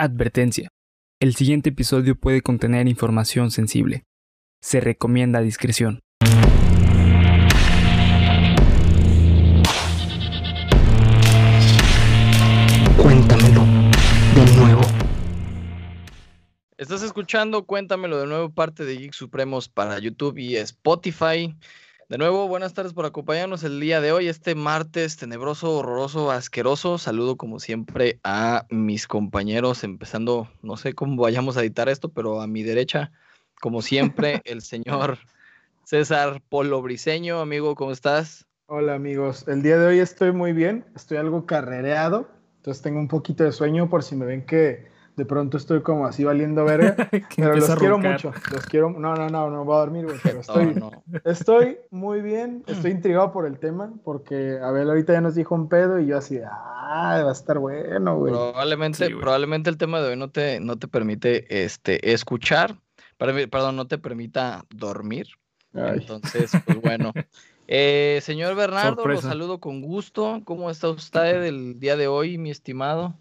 Advertencia. El siguiente episodio puede contener información sensible. Se recomienda discreción. Cuéntamelo de nuevo. Estás escuchando Cuéntamelo de nuevo, parte de Geek Supremos para YouTube y Spotify. De nuevo, buenas tardes por acompañarnos el día de hoy, este martes tenebroso, horroroso, asqueroso. Saludo como siempre a mis compañeros, empezando, no sé cómo vayamos a editar esto, pero a mi derecha, como siempre, el señor César Polo Briseño. Amigo, ¿cómo estás? Hola amigos, el día de hoy estoy muy bien, estoy algo carrereado, entonces tengo un poquito de sueño por si me ven que de pronto estoy como así valiendo verga, pero los quiero mucho, los quiero, no, no, no, no voy a dormir, güey, pero estoy, no, no. estoy muy bien, estoy intrigado por el tema, porque Abel ahorita ya nos dijo un pedo y yo así, ah, va a estar bueno, güey. Probablemente, sí, probablemente el tema de hoy no te, no te permite, este, escuchar, perdón, no te permita dormir, Ay. entonces, pues bueno. Eh, señor Bernardo, Sorpresa. lo saludo con gusto. ¿Cómo está usted el día de hoy, mi estimado?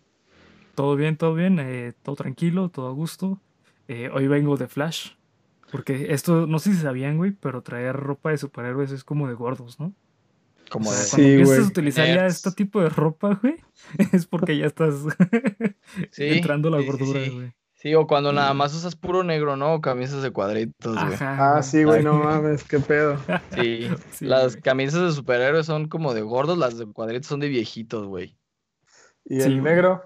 Todo bien, todo bien, eh, todo tranquilo, todo a gusto. Eh, hoy vengo de Flash, porque esto, no sé si sabían, güey, pero traer ropa de superhéroes es como de gordos, ¿no? Como de... Cuando sí, empiezas a utilizar ya este tipo de ropa, güey, es porque ya estás sí, entrando la gordura, sí, güey. Sí, o cuando nada más usas puro negro, ¿no? O camisas de cuadritos, güey. Ah, sí, güey, no mames, qué pedo. Sí, sí las wey. camisas de superhéroes son como de gordos, las de cuadritos son de viejitos, güey. ¿Y el negro?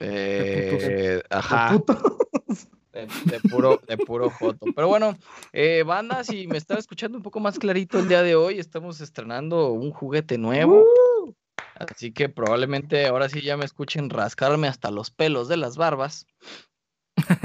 Eh, ajá. De, de, puro, de puro joto. Pero bueno, eh, banda, si me estaba escuchando un poco más clarito el día de hoy, estamos estrenando un juguete nuevo. Uh. Así que probablemente ahora sí ya me escuchen rascarme hasta los pelos de las barbas.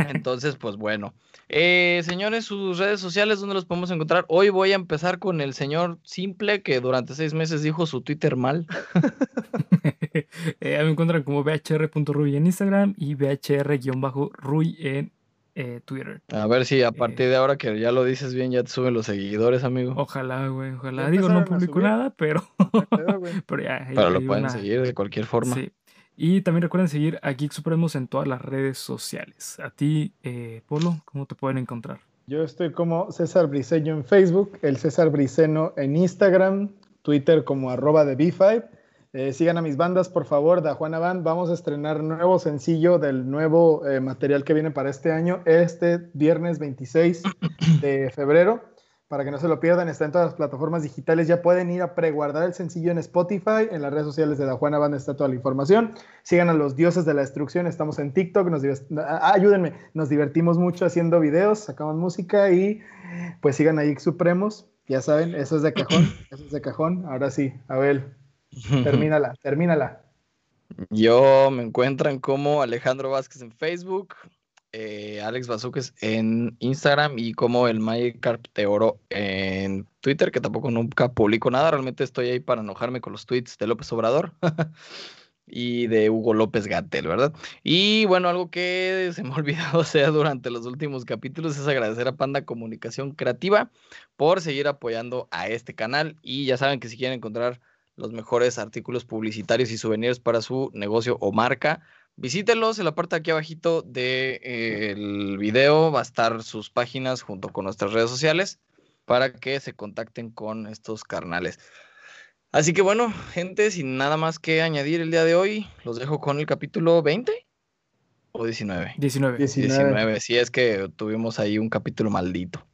Entonces, pues bueno. Eh, señores, sus redes sociales, ¿dónde los podemos encontrar? Hoy voy a empezar con el señor Simple, que durante seis meses dijo su Twitter mal. eh, me encuentran como bhr.ruy en Instagram y bhr-ruy en eh, Twitter. A ver si a partir de ahora que ya lo dices bien, ya te suben los seguidores, amigo. Ojalá, güey, ojalá. Digo, no publico nada, pero... pero ya. Pero lo pueden una... seguir de cualquier forma. Sí. Y también recuerden seguir a Geek Supremos en todas las redes sociales. A ti, eh, Polo, ¿cómo te pueden encontrar? Yo estoy como César Briceño en Facebook, el César Briceno en Instagram, Twitter como arroba de B5. Eh, sigan a mis bandas, por favor, da Juana Band. Vamos a estrenar nuevo sencillo del nuevo eh, material que viene para este año, este viernes 26 de febrero para que no se lo pierdan, está en todas las plataformas digitales. Ya pueden ir a preguardar el sencillo en Spotify, en las redes sociales de La Juana Banda está toda la información. Sigan a los dioses de la destrucción, estamos en TikTok, nos ayúdenme, nos divertimos mucho haciendo videos, sacamos música y pues sigan a Geek Supremos. Ya saben, eso es de cajón, eso es de cajón. Ahora sí, Abel, termínala, termínala. Yo me encuentran como Alejandro Vázquez en Facebook, eh, Alex Bazuques en Instagram y como el Magikarp de Oro en Twitter, que tampoco nunca publico nada, realmente estoy ahí para enojarme con los tweets de López Obrador y de Hugo López Gatel, ¿verdad? Y bueno, algo que se me ha olvidado durante los últimos capítulos es agradecer a Panda Comunicación Creativa por seguir apoyando a este canal y ya saben que si quieren encontrar los mejores artículos publicitarios y souvenirs para su negocio o marca, Visítelos en la parte de aquí abajito del de, eh, video va a estar sus páginas junto con nuestras redes sociales para que se contacten con estos carnales. Así que bueno, gente, sin nada más que añadir el día de hoy, los dejo con el capítulo 20 o 19. 19. 19. 19. Sí, es que tuvimos ahí un capítulo maldito.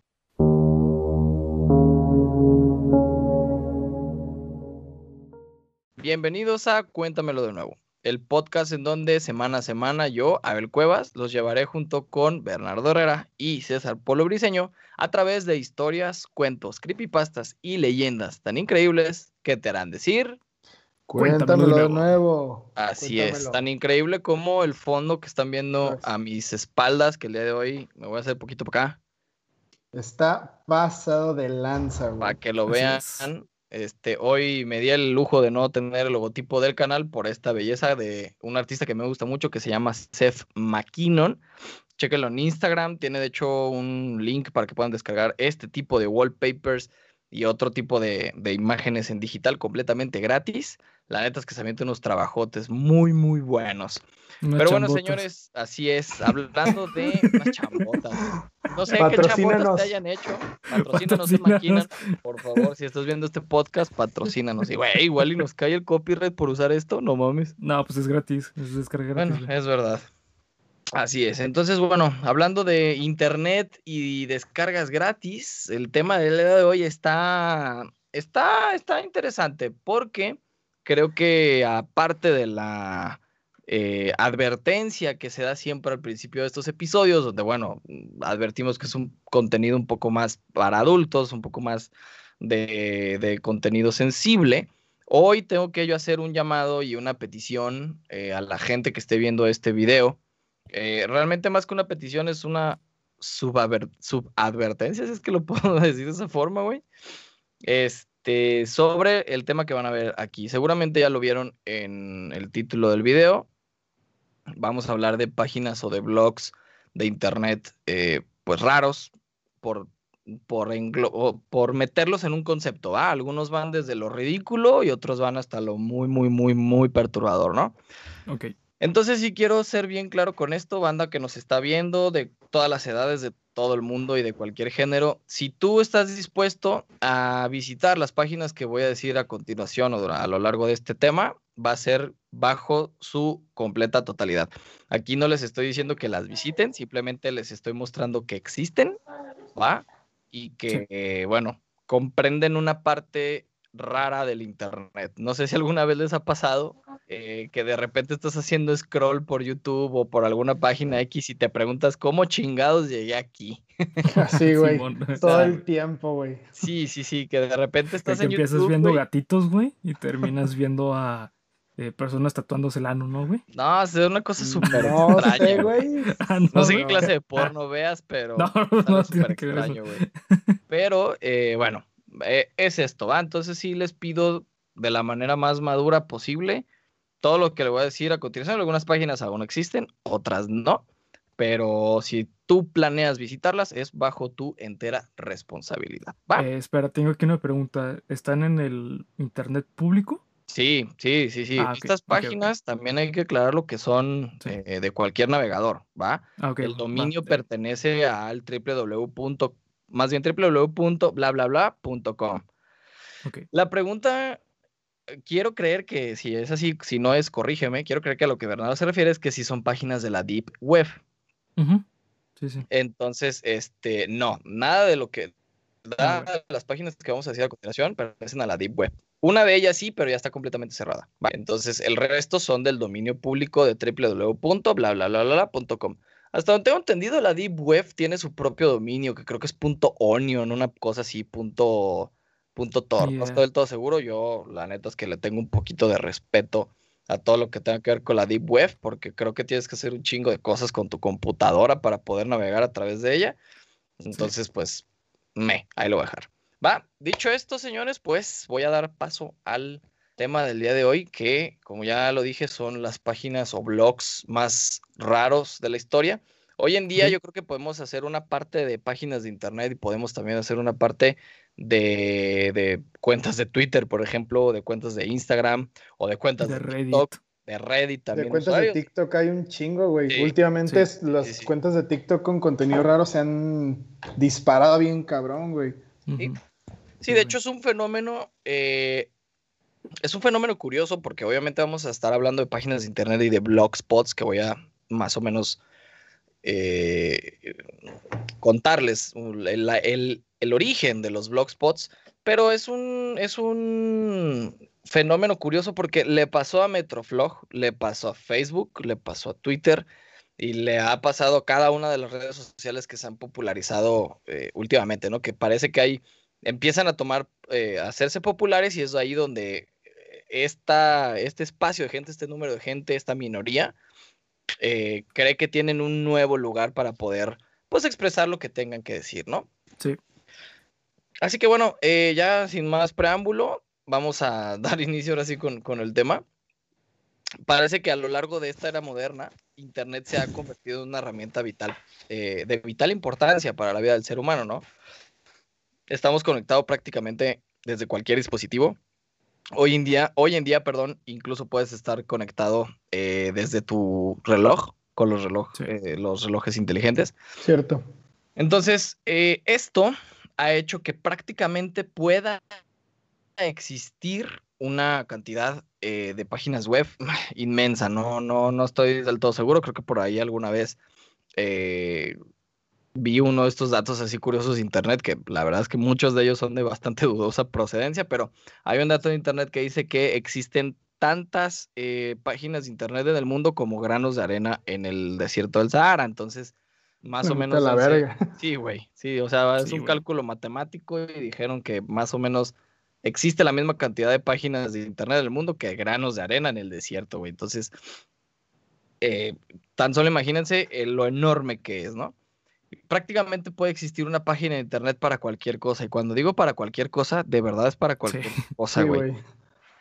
Bienvenidos a Cuéntamelo de nuevo el podcast en donde semana a semana yo, Abel Cuevas, los llevaré junto con Bernardo Herrera y César Polo Briseño a través de historias, cuentos, creepypastas y leyendas tan increíbles que te harán decir. Cuéntamelo de nuevo. Así Cuéntamelo. es, tan increíble como el fondo que están viendo a mis espaldas, que el día de hoy me voy a hacer poquito para acá. Está pasado de lanza, güey. Para que lo vean. Este, hoy me di el lujo de no tener el logotipo del canal por esta belleza de un artista que me gusta mucho que se llama Seth McKinnon. Chequenlo en Instagram, tiene de hecho un link para que puedan descargar este tipo de wallpapers y otro tipo de, de imágenes en digital completamente gratis. La neta es que se avientan unos trabajotes muy, muy buenos. Unas Pero bueno, chambotas. señores, así es. Hablando de unas chambotas. No sé qué chambotas te hayan hecho. Patrocínanos, se maquinan. Patrocínanos. Por favor, si estás viendo este podcast, patrocínanos. Y güey, igual y nos cae el copyright por usar esto, no mames. No, pues es gratis. Es descarga gratis. Bueno, güey. es verdad. Así es. Entonces, bueno, hablando de internet y descargas gratis, el tema del día de hoy está, está, está interesante porque creo que aparte de la eh, advertencia que se da siempre al principio de estos episodios, donde, bueno, advertimos que es un contenido un poco más para adultos, un poco más de, de contenido sensible. Hoy tengo que yo hacer un llamado y una petición eh, a la gente que esté viendo este video. Eh, realmente más que una petición es una subadvertencia, si es que lo puedo decir de esa forma, güey. Este, sobre el tema que van a ver aquí. Seguramente ya lo vieron en el título del video. Vamos a hablar de páginas o de blogs de internet, eh, pues raros, por, por, por meterlos en un concepto. Algunos van desde lo ridículo y otros van hasta lo muy, muy, muy, muy perturbador, ¿no? Ok. Entonces sí quiero ser bien claro con esto, banda que nos está viendo, de todas las edades, de todo el mundo y de cualquier género. Si tú estás dispuesto a visitar las páginas que voy a decir a continuación o a lo largo de este tema, va a ser bajo su completa totalidad. Aquí no les estoy diciendo que las visiten, simplemente les estoy mostrando que existen, ¿va? Y que, eh, bueno, comprenden una parte rara del internet. No sé si alguna vez les ha pasado eh, que de repente estás haciendo scroll por YouTube o por alguna página X y te preguntas cómo chingados llegué aquí. Así, güey. Todo el tiempo, güey. Sí, sí, sí, que de repente estás que en empiezas YouTube. viendo gatitos, güey, y terminas viendo a eh, personas tatuándose el ano, ¿no, güey? No, es una cosa súper No extraña. sé, güey. Ah, No sé qué clase de porno veas, pero No, no súper tiene que ver eso. extraño, güey. Pero eh, bueno, eh, es esto, ¿va? Entonces sí les pido de la manera más madura posible todo lo que le voy a decir a continuación. Algunas páginas aún existen, otras no. Pero si tú planeas visitarlas, es bajo tu entera responsabilidad. ¿Va? Eh, espera, tengo aquí una pregunta. ¿Están en el internet público? Sí, sí, sí, sí. Ah, Estas páginas también hay que aclarar lo que son Sí. eh, de cualquier navegador, ¿va? Ah. El dominio pertenece al www. Más bien www.blablabla.com. La pregunta, eh, quiero creer que si es así, si no es, corrígeme, quiero creer que a lo que Bernardo se refiere es que si son páginas de la Deep Web. Ujú. Sí, sí. Entonces, este, no, nada de lo que Ah, da las páginas que vamos a decir a continuación pertenecen a la Deep Web. Una de ellas sí, pero ya está completamente cerrada. Entonces, el resto son del dominio público de www.blablabla.com. Hasta donde tengo entendido, la Deep Web tiene su propio dominio, que creo que es punto .onion, una cosa así, punto, punto .tor. No estoy del todo seguro. Yo, la neta, es que le tengo un poquito de respeto a todo lo que tenga que ver con la Deep Web, porque creo que tienes que hacer un chingo de cosas con tu computadora para poder navegar a través de ella. Entonces, pues, me, ahí lo voy a dejar. Va, dicho esto, señores, pues voy a dar paso al tema del día de hoy, que, como ya lo dije, son las páginas o blogs más raros de la historia. Hoy en día yo creo que podemos hacer una parte de páginas de internet y podemos también hacer una parte de, de cuentas de Twitter, por ejemplo, o de cuentas de Instagram, o de cuentas de, De Reddit. TikTok, de Reddit De también. cuentas usuarios. de TikTok hay un chingo, güey. Sí, Últimamente sí, las sí, sí. cuentas de TikTok con contenido raro se han disparado bien cabrón, güey. Sí. Ujú. Sí, de hecho es un fenómeno, eh, es un fenómeno curioso porque obviamente vamos a estar hablando de páginas de internet y de blogspots que voy a más o menos eh, contarles el, el- origen de los blogspots, pero es un, es un fenómeno curioso porque le pasó a Metroflog, le pasó a Facebook, le pasó a Twitter y le ha pasado a cada una de las redes sociales que se han popularizado eh, últimamente, ¿no? Que parece que hay empiezan a tomar, eh, a hacerse populares y es ahí donde esta, este espacio de gente, este número de gente, esta minoría, eh, cree que tienen un nuevo lugar para poder, pues, expresar lo que tengan que decir, ¿no? Sí. Así que bueno, eh, ya sin más preámbulo, vamos a dar inicio ahora sí con, con el tema. Parece que a lo largo de esta era moderna, Internet se ha convertido en una herramienta vital, eh, de vital importancia para la vida del ser humano, ¿no? estamos conectados prácticamente desde cualquier dispositivo. Hoy en día, hoy en día, perdón, incluso puedes estar conectado eh, desde tu reloj con los, reloj, Sí. eh, los relojes inteligentes. Cierto. Entonces, eh, esto ha hecho que prácticamente pueda existir una cantidad eh, de páginas web inmensa. No, no, no estoy del todo seguro. Creo que por ahí alguna vez eh, vi uno de estos datos así curiosos de internet, que la verdad es que muchos de ellos son de bastante dudosa procedencia, pero hay un dato de internet que dice que existen tantas eh, páginas de internet en el mundo como granos de arena en el desierto del Sahara. Entonces, más o menos... la hace- verga. Sí, güey. Sí, o sea, es Sí, un cálculo matemático y dijeron que más o menos existe la misma cantidad de páginas de internet del mundo que granos de arena en el desierto, güey. Entonces, eh, tan solo imagínense eh, lo enorme que es, ¿no? Prácticamente puede existir una página de internet para cualquier cosa. Y cuando digo para cualquier cosa, de verdad es para cualquier cosa, güey.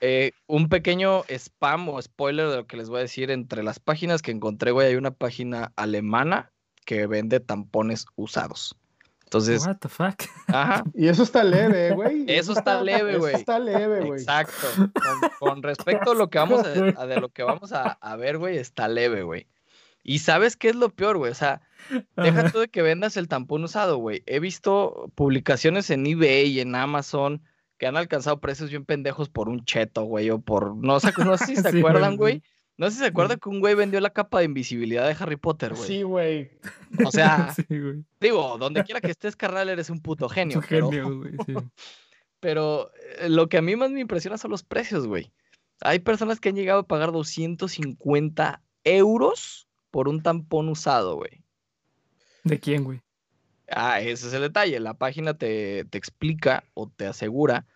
Eh, un pequeño spam o spoiler de lo que les voy a decir. Entre las páginas que encontré, güey, hay una página alemana que vende tampones usados. Entonces, What the fuck? ajá, Y eso está leve, güey. Eso está leve, güey. Eso está leve, güey. exacto. Con, con respecto a lo que vamos a, a de lo que vamos a, a ver, güey, está leve, güey. Y sabes qué es lo peor, güey. O sea, deja tú de que vendas el tampón usado, güey. He visto publicaciones en eBay y en Amazon que han alcanzado precios bien pendejos por un cheto, güey, o por, no sé, no sé si se Sí, acuerdan, güey. No sé si se acuerdan que un güey vendió la capa de invisibilidad de Harry Potter, güey. Sí, güey. O sea, Sí, güey. digo, donde quiera que estés, carnal, eres un puto genio. un pero- genio, güey. Sí. pero eh, lo que a mí más me impresiona son los precios, güey. Hay personas que han llegado a pagar 250 euros por un tampón usado, güey. ¿De quién, güey? Ah, ese es el detalle. La página te, te explica o te asegura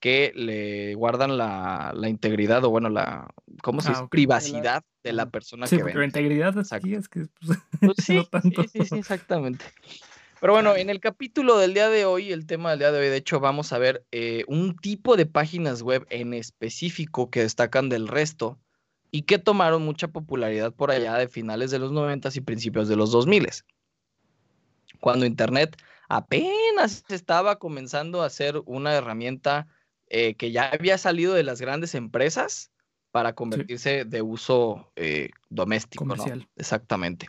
que le guardan la, la integridad o bueno, la, ¿cómo se Ah, dice? ok. Privacidad de la persona Sí, que porque la vende. integridad aquí es que pues, Pues sí, no tanto. sí, sí, sí, exactamente. Pero bueno, en el capítulo del día de hoy, el tema del día de hoy, de hecho, vamos a ver eh, un tipo de páginas web en específico que destacan del resto y que tomaron mucha popularidad por allá de finales de los 90 y principios de los 2000 cuando Internet apenas estaba comenzando a ser una herramienta eh, que ya había salido de las grandes empresas para convertirse de uso eh, doméstico, ¿no? Comercial. Exactamente.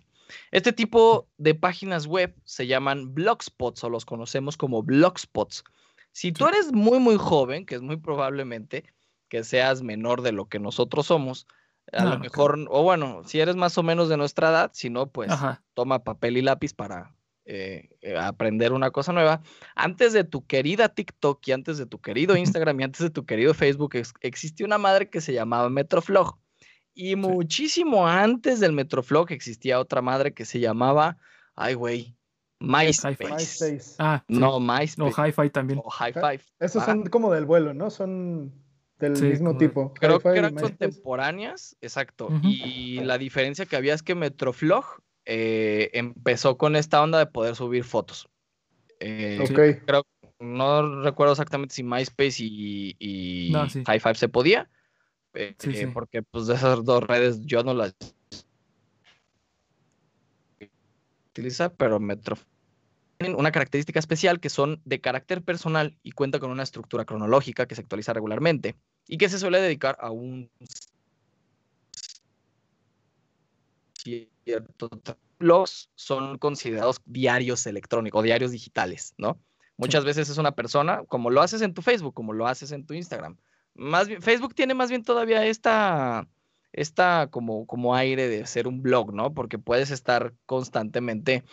Este tipo de páginas web se llaman blogspots o los conocemos como blogspots. Si tú eres muy, muy joven, que es muy probablemente que seas menor de lo que nosotros somos, a No, lo mejor, o bueno, si eres más o menos de nuestra edad, si no, pues Ajá. toma papel y lápiz para eh, eh, aprender una cosa nueva. Antes de tu querida TikTok y antes de tu querido Instagram y antes de tu querido Facebook, ex- existía una madre que se llamaba Metroflog. Y muchísimo antes del Metroflog existía otra madre que se llamaba, ay güey, MySpace. MySpace. Ah, sí. No, MySpace. No, Hi-Fi también. o High Five. Esos Ah, son como del vuelo, ¿no? Son del Sí, mismo tipo. Creo que Hi-Fi eran contemporáneas, exacto. Y la diferencia que había es que Metroflog eh, empezó con esta onda de poder subir fotos. Eh, Sí. Ok. creo, no recuerdo exactamente si MySpace y, y No, sí. High Five se podía, eh, Sí, sí. porque pues de esas dos redes yo no las utiliza, pero Metro tienen una característica especial que son de carácter personal y cuenta con una estructura cronológica que se actualiza regularmente y que se suele dedicar a un cierto los son considerados diarios electrónicos, diarios digitales, ¿no? Muchas veces es una persona, como lo haces en tu Facebook, como lo haces en tu Instagram. Más bien, Facebook tiene más bien todavía esta, esta como, como aire de ser un blog, ¿no? Porque puedes estar constantemente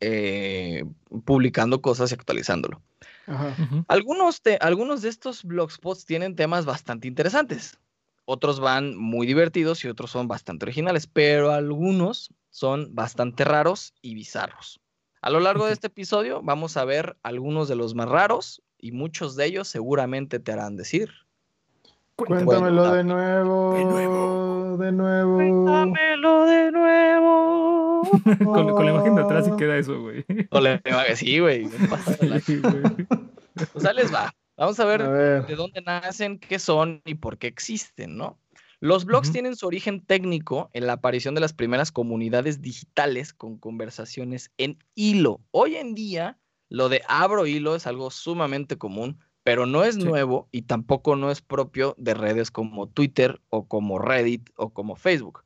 eh, publicando cosas y actualizándolo. Ajá. Algunos de, algunos de estos blogspots tienen temas bastante interesantes. Otros van muy divertidos y otros son bastante originales, pero algunos son bastante raros y bizarros. A lo largo de este episodio vamos a ver algunos de los más raros y muchos de ellos seguramente te harán decir. Cuéntamelo Bueno, de nuevo. de nuevo. De nuevo. Cuéntamelo de nuevo. con, con la imagen de atrás sí queda eso, güey. Sí, güey. pasa la- Sí, güey. Pues ahí les va. Vamos a ver A ver. de dónde nacen, qué son y por qué existen, ¿no? Los blogs tienen su origen técnico en la aparición de las primeras comunidades digitales con conversaciones en hilo. Hoy en día, Lo de abro hilo es algo sumamente común, pero no es Sí. nuevo y tampoco no es propio de redes como Twitter o como Reddit o como Facebook.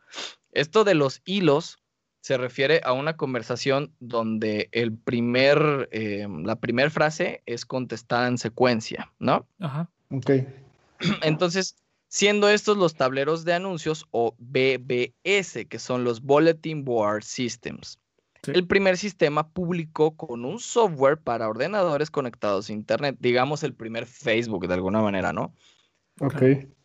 Esto de los hilos se refiere a una conversación donde el primer, eh, la primera frase es contestada en secuencia, ¿no? Ajá. Ok. Entonces, siendo estos los tableros de anuncios o BBS, que son los Bulletin Board Systems. Sí. El primer sistema publicó con un software para ordenadores conectados a Internet, digamos el primer Facebook de alguna manera, ¿no? Ok.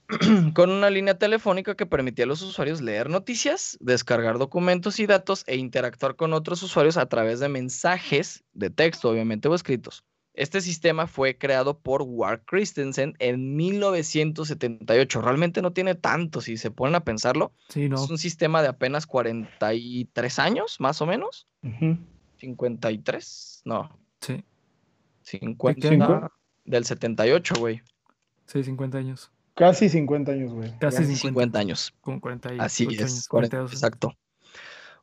con una línea telefónica que permitía a los usuarios leer noticias, descargar documentos y datos e interactuar con otros usuarios a través de mensajes de texto, obviamente, o escritos. Este sistema fue creado por Ward Christensen en 1978. Realmente no tiene tanto, si se ponen a pensarlo. Sí, no. Es un sistema de apenas 43 años, más o menos. Ujú. 53, no, Sí. 50 Cincu- del 78, güey. Sí, 50 años. Casi 50 años, güey. Casi Ya. 50. 50 años. Como 48 Así años. es, 40, 42. exacto.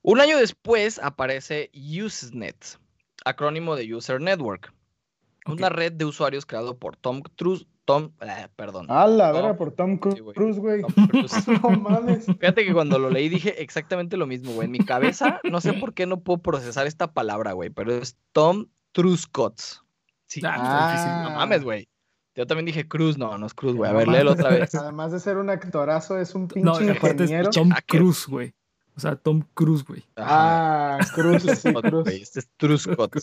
Un año después aparece Usenet, acrónimo de User Network, una red de usuarios creado por Tom Cruise, Tom, eh, perdón, A la vera por Tom sí. Cruise, güey. Tom Cruise. No mames. Fíjate que cuando lo leí dije exactamente lo mismo, güey. En mi cabeza, no sé por qué no puedo procesar esta palabra, güey, pero es Tom Truscott. Sí, Ah, Ah. difícil. no mames, güey. Yo también dije Cruz, no, no es Cruz, güey. A No ver, léelo otra vez. Además de ser un actorazo, es un No, pinche y aparte es ingeniero. Tom hacker. Cruise, güey. O sea, Tom Cruise, güey. Ah, Cruz, sí, Este es Truscott.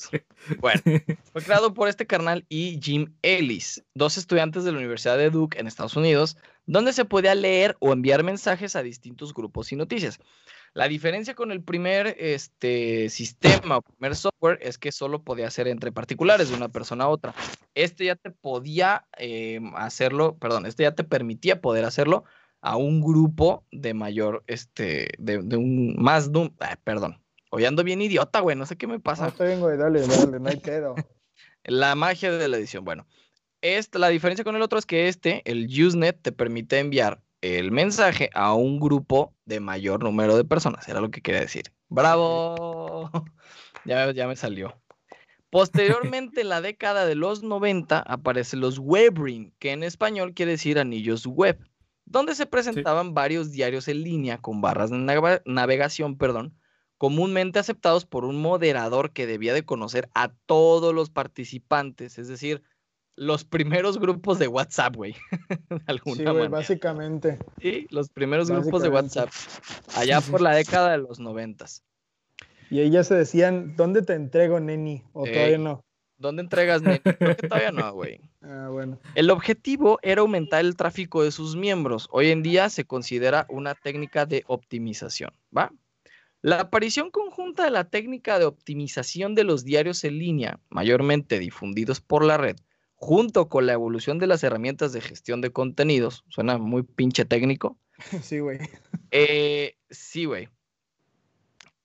Bueno, fue creado por este carnal y Jim Ellis, dos estudiantes de la Universidad de Duke en Estados Unidos, donde se podía leer o enviar mensajes a distintos grupos y noticias. La diferencia con el primer este, sistema o primer software es que solo podía ser entre particulares de una persona a otra. Este ya te podía eh, hacerlo, perdón, este ya te permitía poder hacerlo a un grupo de mayor, este, de, de un más, num- ah, perdón. Hoy ando bien idiota, güey, no sé qué me No, pasa. está bien, güey, dale, dale, no hay pedo. La magia de la edición. Bueno, esta, la diferencia con el otro es que este, el Usenet, te permite enviar el mensaje a un grupo de mayor número de personas. Era lo que quería decir. ¡Bravo! Ya, ya me salió. Posteriormente, en la década de los 90, aparecen los Webring, que en español quiere decir anillos web, donde se presentaban varios diarios en línea con barras de navega- navegación, perdón, comúnmente aceptados por un moderador que debía de conocer a todos los participantes, es decir, los primeros grupos de WhatsApp, güey, de alguna Sí, güey, básicamente. Sí, los primeros grupos de. WhatsApp, allá por la década de los noventas. Y ellas se decían, ¿dónde te entrego, neni? O todavía no. ¿Dónde entregas, nene? Creo que todavía no, güey. Ah, bueno. El objetivo era aumentar el tráfico de sus miembros. Hoy en día se considera una técnica de optimización, ¿va? La aparición conjunta de la técnica de optimización de los diarios en línea, mayormente difundidos por la red, junto con la evolución de las herramientas de gestión de contenidos, suena muy pinche técnico, Sí, güey. eh, sí, güey.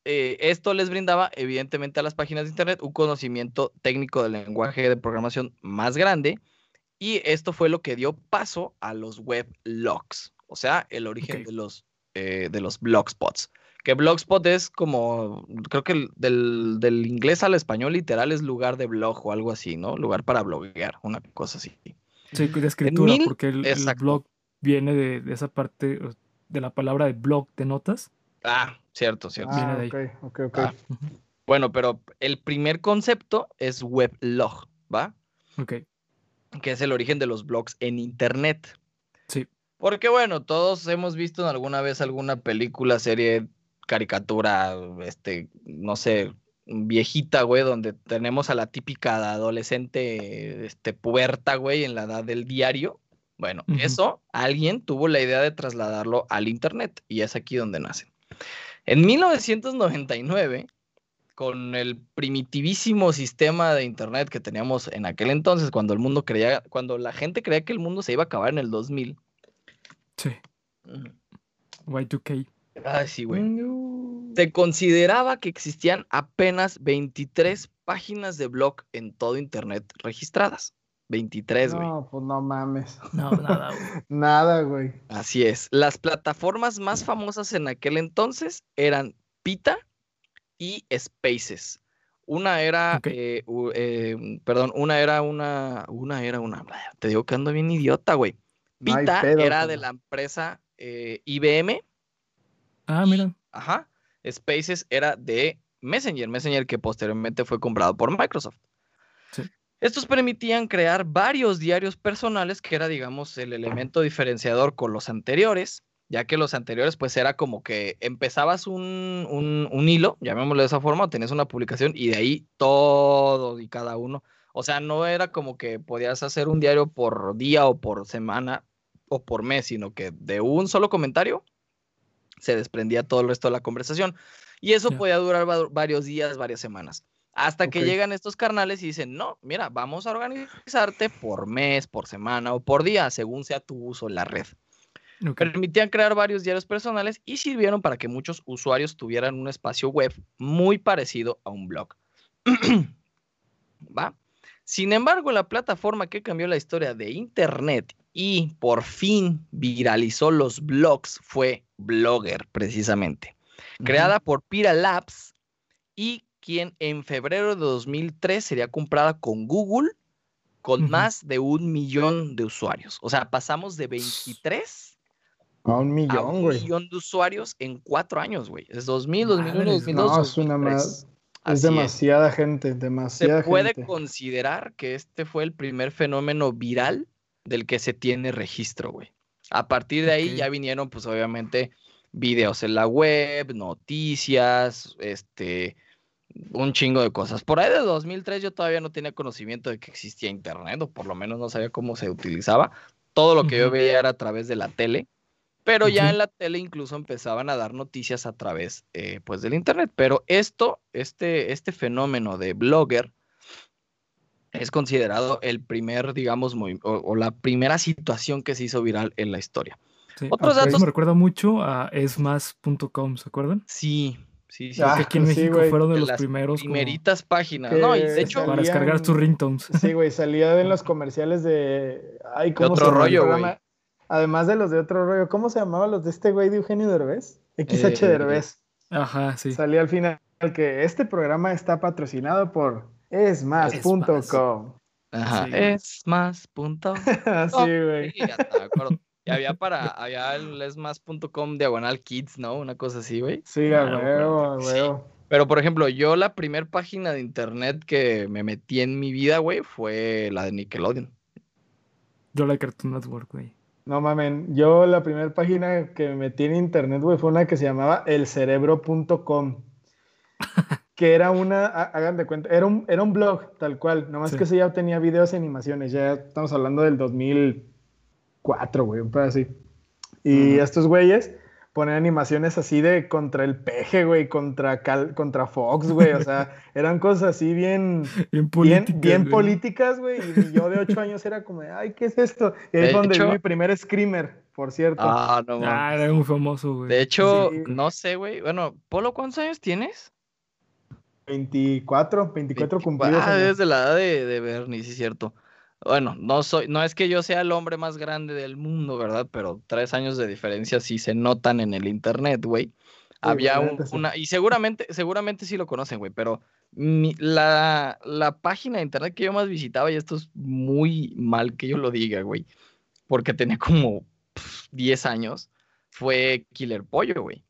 Eh, esto les brindaba, evidentemente, a las páginas de Internet un conocimiento técnico del lenguaje de programación más grande. Y esto fue lo que dio paso a los weblogs, o sea, el origen de, los, eh, de los blogspots. Que blogspot es como, creo que el- del, del inglés al español literal es lugar de blog o algo así, ¿no? Lugar para bloguear, una cosa así. Sí, de escritura, mil- porque el, blog viene de, de esa parte, de la palabra de blog de notas. Ah, cierto, cierto. Viene Ah, de ok, ok, ok. Ah. Bueno, pero el primer concepto es weblog, ¿va? Ok, Que es el origen de los blogs en Internet. sí. Porque bueno, todos hemos visto en alguna vez alguna película, serie, caricatura, este, no sé, viejita, güey, donde tenemos a la típica adolescente, este, puberta, güey, en la edad del diario. Bueno, eso alguien tuvo la idea de trasladarlo al Internet y es aquí donde nace. En 1999, con el primitivísimo sistema de Internet que teníamos en aquel entonces, cuando el mundo creía, cuando la gente creía que el mundo se iba a acabar en el 2000. Sí. Ujú. Y2K. Ay, sí, güey. Mm, Se consideraba que existían apenas 23 páginas de blog en todo Internet registradas. 23, güey. No, pues no mames. No, nada, güey. Nada, güey. Así es. Las plataformas más famosas en aquel entonces eran Pita y Spaces. Una era, eh, eh, perdón, una era una, una era una, te digo que ando bien idiota, güey. No Pita pedo, era de compa. la empresa eh, IBM, Ah, mira. ajá. Spaces era de Messenger, Messenger que posteriormente fue comprado por Microsoft. Sí. Estos permitían crear varios diarios personales, que era, digamos, el elemento diferenciador con los anteriores, ya que los anteriores, pues era como que empezabas un, un- un hilo, llamémoslo de esa forma, tenías una publicación y de ahí todo y cada uno. O sea, no era como que podías hacer un diario por día o por semana o por mes, sino que de un solo comentario se desprendía todo el resto de la conversación. Y eso podía durar va- varios días, varias semanas. Hasta que llegan estos carnales y dicen, no, mira, vamos a organizarte por mes, por semana o por día, según sea tu uso en la red. Permitían crear varios diarios personales y sirvieron para que muchos usuarios tuvieran un espacio web muy parecido a un blog. ¿Va? Sin embargo, la plataforma que cambió la historia de Internet y por fin viralizó los blogs fue Blogger, precisamente. Creada por Pira Labs y quien en febrero de 2003 sería comprada con Google con más de un millón de usuarios. O sea, pasamos de 23 A un a millón, un güey. millón de usuarios en cuatro años, güey. Es 2000, 2001, Madres, 2002. No, es una 2003. más. Así Es demasiada gente, demasiada Se puede gente. considerar que este fue el primer fenómeno viral del que se tiene registro, güey. A partir de ahí ya vinieron, pues obviamente, videos en la web, noticias, este, un chingo de cosas. Por ahí de 2003 yo todavía no tenía conocimiento de que existía internet, o por lo menos no sabía cómo se utilizaba. Todo lo que yo veía era a través de la tele, pero ya en la tele incluso empezaban a dar noticias a través, eh, pues, del internet. Pero esto, este, este fenómeno de blogger es considerado el primer, digamos, o, o la primera situación que se hizo viral en la historia. Sí. Otros Ah, Eso datos- me recuerda mucho a esmas.com, ¿se acuerdan? Sí, sí, sí. Ah, que aquí en sí, México güey. fueron de de los las primeros como Primeritas páginas. No, y de hecho, para descargar tus ringtones. Sí, güey, salía en los comerciales de. Ay, ¿cómo otro se rollo, programa? güey. Además de los de otro rollo, ¿cómo se llamaban los de este güey de Eugenio Derbez? XH Eh, Derbez. Ajá, sí. Salía al final que este programa está patrocinado por esmas.com. ajá, Sí. es más punto. Así, güey. Sí, ya está, de acuerdo. Y había para, había el esmas.com diagonal kids, ¿no? Una cosa así, güey. Sí, a Ah, huevo, a sí. huevo. Pero, por ejemplo, yo la primer página de internet que me metí en mi vida, güey, fue la de Nickelodeon. Yo la Cartoon Network, güey. No mamen, yo la primera página que me metí en internet, güey, fue una que se llamaba elcerebro.com. que era una, hagan de cuenta, era un, era un blog, tal cual, nomás Sí. que ese ya tenía videos y animaciones, ya estamos hablando del 2004, güey, un pedo así. Y estos güeyes ponían animaciones así de contra el peje, güey, contra, Cal- contra Fox, güey, o sea, eran cosas así bien, Bien bien, políticas. bien güey. políticas, güey. Y yo de ocho años era como, de, ay, ¿qué es esto? Y ahí fue donde hecho- vi mi primer screamer, por cierto. Ah, no mames. Ah, era muy famoso, güey. De hecho, Sí. no sé, güey. Bueno, Polo, ¿cuántos años tienes? 24, 24 cumplidos. Ah, desde la edad de, de Bernie, sí es cierto. Bueno, no soy, no es que yo sea el hombre más grande del mundo, ¿verdad? Pero tres años de diferencia sí se notan en el internet, güey. Había un- una, y seguramente, seguramente sí lo conocen, güey, pero mi- la, la página de internet que yo más visitaba, y esto es muy mal que yo lo diga, güey, porque tenía como pf, 10 años, fue Killer Pollo, güey.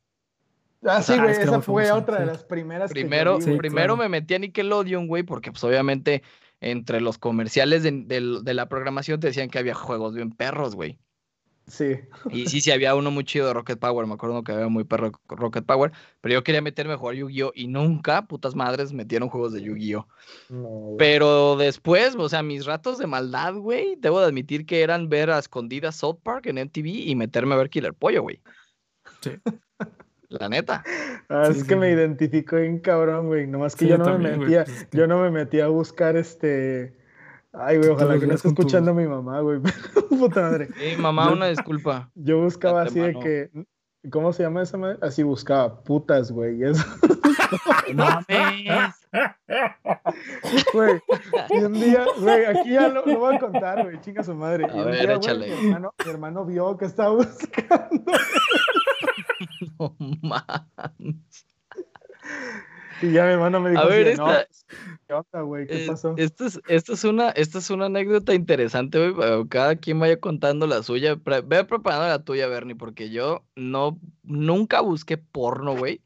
Ah, sí, Ah, güey, era esa fue famosa, otra de sí. las primeras que yo Primero, vi, Sí, primero claro. me metí a Nickelodeon, güey, porque pues obviamente entre los comerciales de, de la programación te decían que había juegos bien perros, güey. Sí. Y sí, sí, había uno muy chido de Rocket Power, me acuerdo que había muy perro Rocket Power, pero yo quería meterme a jugar Yu-Gi-Oh! y nunca, putas madres, metieron juegos de Yu-Gi-Oh! No. Pero después, o sea, mis ratos de maldad, güey, debo de admitir que eran ver a escondidas South Park en MTV y meterme a ver Killer Pollo, güey. Sí. La neta. Ah, Sí, es sí, que me identifico bien cabrón, güey. Nomás que Sí, yo no me también, metía, pues, yo no me metía a buscar este. Ay, güey, ojalá que no esté tu- escuchando mi mamá, güey. Puta madre. Sí, mamá, Yo- una disculpa. Yo buscaba así de que. ¿Cómo se llama esa madre? Así buscaba putas, güey. Eso, No mames. güey. Y un día, güey, aquí ya lo, lo voy a contar, güey. Chinga su madre. A y un ver, día, güey, échale. mi, hermano, mi hermano vio que estaba buscando. No mames. Y ya mi hermano me dijo, A ver, de, no, esta- ¿qué onda, güey? ¿Qué Eh, pasó? Esta es, esta es una, esta es una anécdota interesante, güey. Cada quien vaya contando la suya. Pre- Ve preparando la tuya, Bernie, porque yo no, nunca busqué porno, güey.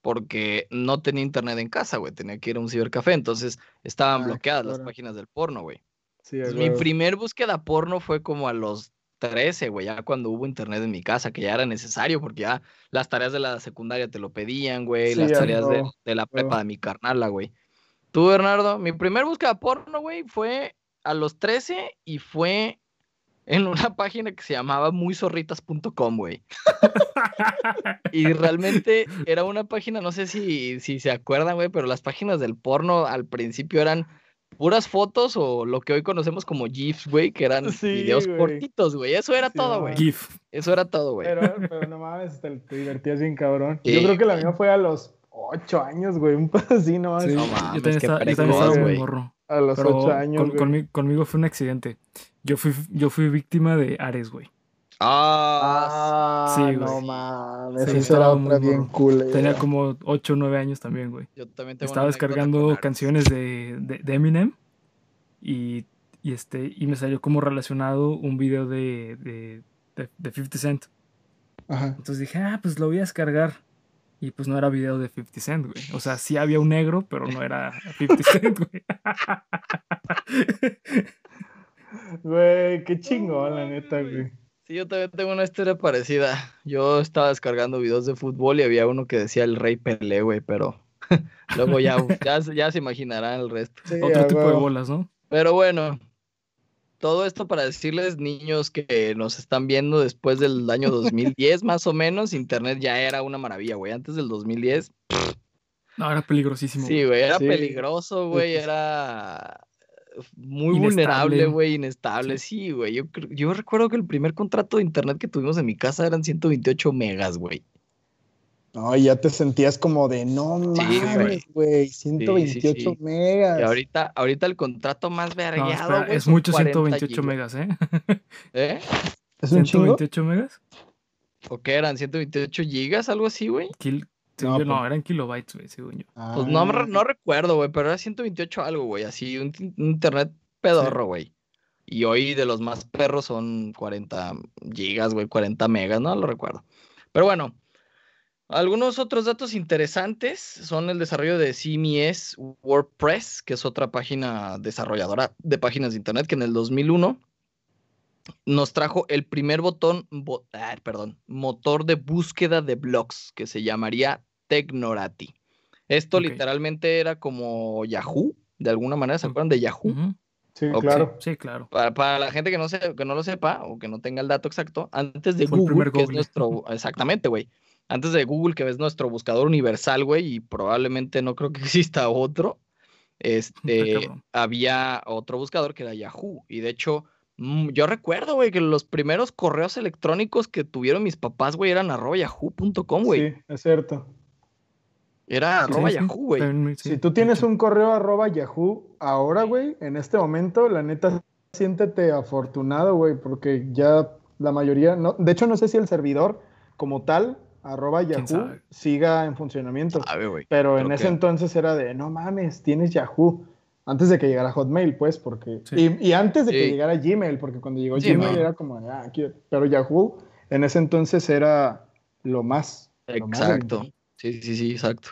Porque no tenía internet en casa, güey. Tenía que ir a un cibercafé. Entonces estaban Ah, bloqueadas las páginas del porno, güey. Sí, Pues, mi primer búsqueda porno fue como a los 13, güey, ya cuando hubo internet en mi casa, que ya era necesario, porque ya las tareas de la secundaria te lo pedían, güey, Sí, las tareas de, la prepa de mi carnala, güey. Tú, Bernardo, mi primer búsqueda porno, güey, fue a los 13 y fue en una página que se llamaba muйzorritas.com, güey. Y realmente era una página, no sé si, si se acuerdan, güey, pero las páginas del porno al principio eran puras fotos o lo que hoy conocemos como GIFs, güey, que eran Sí, videos güey. cortitos, güey. Eso era Sí, todo, no. güey. GIF. Eso era todo, güey. Pero, pero no mames, te, te divertías bien cabrón. Sí, Yo creo que la mía fue a los ocho años, güey, un poco así nomás. Sí, No yo mames, también qué estaba, yo también estaba muy morro. A los Pero ocho años, con- güey. conmi- conmigo fue un accidente. Yo fui, yo fui víctima de Ares, güey. Ah, Ah, Sí, güey. no mames, Sí, estaba era muy otra bien cool. Tenía como 8 o 9 años también, güey. yo también tengo Estaba descargando canciones de, de, de Eminem y, y, este, y me salió como relacionado un video de, de, de, de 50 Cent. Ajá. Entonces dije, ah, pues lo voy a descargar. Y pues no era video de 50 Cent, güey. O sea, sí había un negro, pero no era 50 Cent, güey. Güey, qué chingón, la neta, güey. Sí, yo también tengo una historia parecida. Yo estaba descargando videos de fútbol y había uno que decía el Rey Pelé, güey, pero luego ya, ya, se- ya se imaginarán el resto. Sí, Otro tipo de bolas, ¿no? Pero bueno, todo esto para decirles, niños que nos están viendo después del año 2010, más o menos, Internet ya era una maravilla, güey. Antes del 2010, No, era peligrosísimo. sí, güey, era Sí. peligroso, güey, era muy Inestable. vulnerable, güey, inestable. Sí, güey. Yo, yo recuerdo que el primer contrato de Internet que tuvimos en mi casa eran 128 megas, güey. No, ya te sentías como de, no Sí, mames, güey, 128 sí. megas. Y ahorita, ahorita el contrato más No, vergueado, güey, es mucho 40 128 gigas. megas, ¿eh? ¿Eh? ¿Es un chingo? 128 megas. ¿O qué eran? ¿128 gigas? Algo así, güey. No, según yo, no, pues. eran kilobytes, güey, según yo. Pues no, Ah, no recuerdo, güey, pero era 128 algo, güey, así, un internet pedorro, güey. Y hoy de los más perros son 40 gigas, güey, 40 megas, no lo recuerdo. Pero bueno, algunos otros datos interesantes son el desarrollo de CMS WordPress, que es otra página desarrolladora de páginas de internet que en el 2001 nos trajo el primer botón, bo- ah, perdón, motor de búsqueda de blogs que se llamaría Tecnorati. Esto literalmente era como Yahoo, de alguna manera, ¿se acuerdan de Yahoo? Sí, claro. Sí, claro. Para, para la gente que no, se, que no lo sepa o que no tenga el dato exacto, antes de Fue Google, que es nuestro, exactamente, güey. Antes de Google, que es nuestro buscador universal, güey, y probablemente no creo que exista otro, este, había otro buscador que era Yahoo. Y de hecho, yo recuerdo, güey, que los primeros correos electrónicos que tuvieron mis papás, güey, eran arroba yahoo.com, güey. Sí, es cierto. Era Sí, arroba sí, Yahoo, güey. sí, si tú tienes un correo arroba Yahoo ahora, güey, en este momento, la neta, siéntete afortunado, güey, porque ya la mayoría, no, de hecho no sé si el servidor como tal, arroba Yahoo, siga en funcionamiento. Sabe. Pero en ese que- entonces era de, no mames, tienes Yahoo. Antes de que llegara Hotmail, pues, porque... Sí. Y, y antes de que llegara Gmail, porque cuando llegó Sí, Gmail no. era como, ah, pero Yahoo en ese entonces era lo más. lo más del Exacto. Sí, sí, sí, exacto.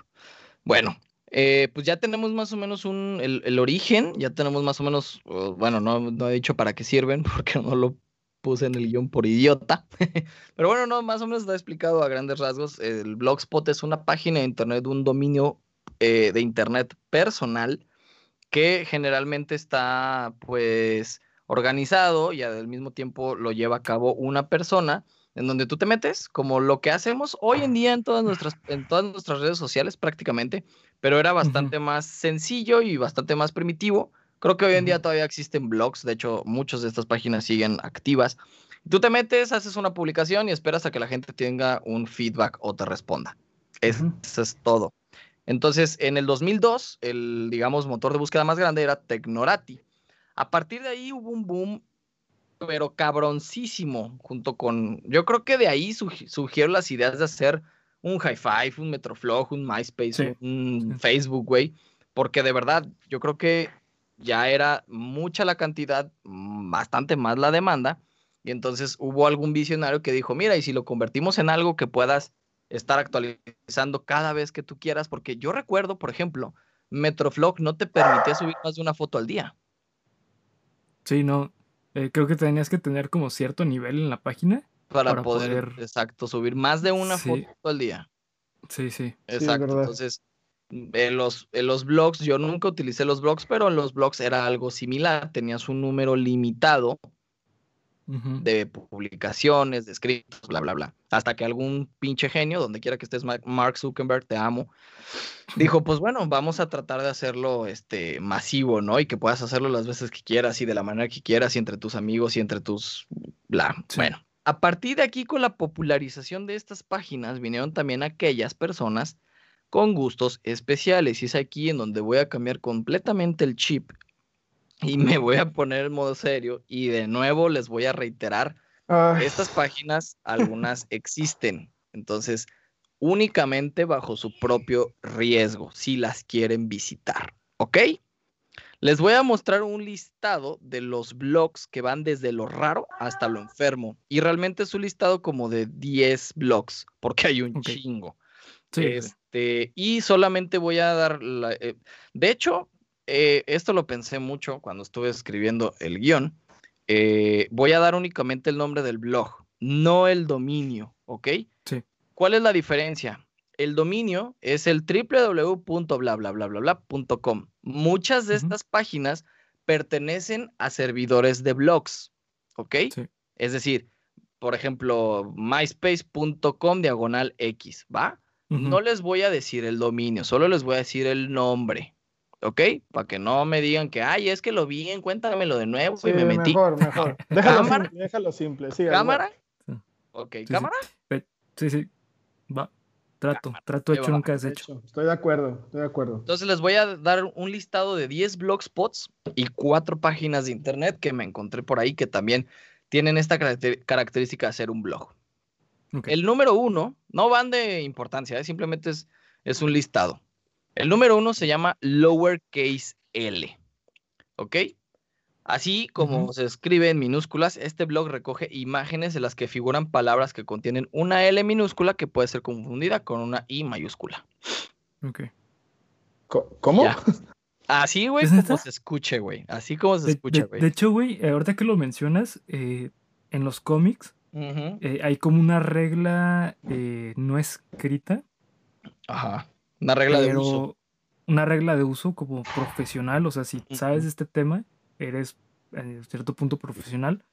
Bueno, eh, pues ya tenemos más o menos un, el, el origen, ya tenemos más o menos, bueno, no, no he dicho para qué sirven, porque no lo puse en el guion por idiota. Pero bueno, no, más o menos está explicado a grandes rasgos. El Blogspot es una página de internet, un dominio eh, de internet personal que generalmente está pues organizado y al mismo tiempo lo lleva a cabo una persona en donde tú te metes, como lo que hacemos hoy en día en todas nuestras, en todas nuestras redes sociales prácticamente, pero era bastante más sencillo y bastante más primitivo. Creo que hoy en día todavía existen blogs, de hecho muchas de estas páginas siguen activas. Tú te metes, haces una publicación y esperas a que la gente tenga un feedback o te responda. Es- Ujú. Eso es todo. Entonces, en el 2002, el, digamos, motor de búsqueda más grande era Tecnorati. A partir de ahí hubo un boom, pero cabroncísimo, junto con, yo creo que de ahí surgi- surgieron las ideas de hacer un High Five, un Metroflog, un MySpace, Sí, un. Facebook, güey. Porque de verdad, yo creo que ya era mucha la cantidad, bastante más la demanda. Y entonces hubo algún visionario que dijo, mira, y si lo convertimos en algo que puedas estar actualizando cada vez que tú quieras, porque yo recuerdo, por ejemplo, Metroflog no te permitía subir más de una foto al día. Sí, no. eh, creo que tenías que tener como cierto nivel en la página. Para, Para poder, poder- exacto, subir más de una Sí. foto al día. Sí, sí. es Exacto. verdad. Entonces, en los, en los blogs, yo nunca utilicé los blogs, pero en los blogs era algo similar. Tenías un número limitado De publicaciones, de escritos, bla, bla, bla. Hasta que algún pinche genio, donde quiera que estés, Ma- Mark Zuckerberg, te amo, dijo, pues bueno, vamos a tratar de hacerlo este, masivo, ¿no? Y que puedas hacerlo las veces que quieras y de la manera que quieras y entre tus amigos y entre tus... bla. Sí. Bueno, a partir de aquí, con la popularización de estas páginas, vinieron también aquellas personas con gustos especiales. Y es aquí en donde voy a cambiar completamente el chip y me voy a poner en modo serio. Y de nuevo les voy a reiterar Ay, estas páginas, algunas existen, entonces únicamente bajo su propio riesgo, si las quieren visitar, ¿ok? Les voy a mostrar un listado de los blogs que van desde lo raro hasta lo enfermo. Y realmente es un listado como de 10 blogs, porque hay un chingo. Sí, sí. Este, y solamente voy a dar la, eh, de hecho, eh, esto lo pensé mucho cuando estuve escribiendo el guion. Eh, voy a dar únicamente el nombre del blog, no el dominio, ¿ok? Sí. ¿Cuál es la diferencia? El dominio es el www.blablabla.com. Muchas de estas páginas pertenecen a servidores de blogs, ¿ok? Sí. Es decir, por ejemplo, myspace.com diagonal X, ¿va? No les voy a decir el dominio, solo les voy a decir el nombre, ¿ok? Para que no me digan que, ay, es que lo vi, cuéntamelo de nuevo sí, y me metí. mejor, mejor. Déjalo ¿Cámara? simple, déjalo simple. Sí, ¿Cámara? Ok, sí. ¿cámara? Sí, sí. Va. Trato. Trato hecho va. nunca es De hecho. estoy de acuerdo, estoy de acuerdo. Entonces les voy a dar un listado de 10 blogspots y cuatro páginas de internet que me encontré por ahí que también tienen esta caracter- característica de ser un blog. El número uno, no van de importancia, ¿eh? simplemente es, es un listado. El número uno se llama lowercase l. ¿Ok? Así como se escribe en minúsculas, este blog recoge imágenes en las que figuran palabras que contienen una L minúscula que puede ser confundida con una I mayúscula. Ok. ¿Cómo? Ya. Así, güey, ¿Es como se escuche, güey. Así como se De, escucha, güey. de hecho, güey, ahorita que lo mencionas, eh, en los cómics eh, hay como una regla eh, no escrita, Ajá. Una regla de uso. una regla de uso como profesional. O sea, si sabes este tema, eres en cierto punto profesional.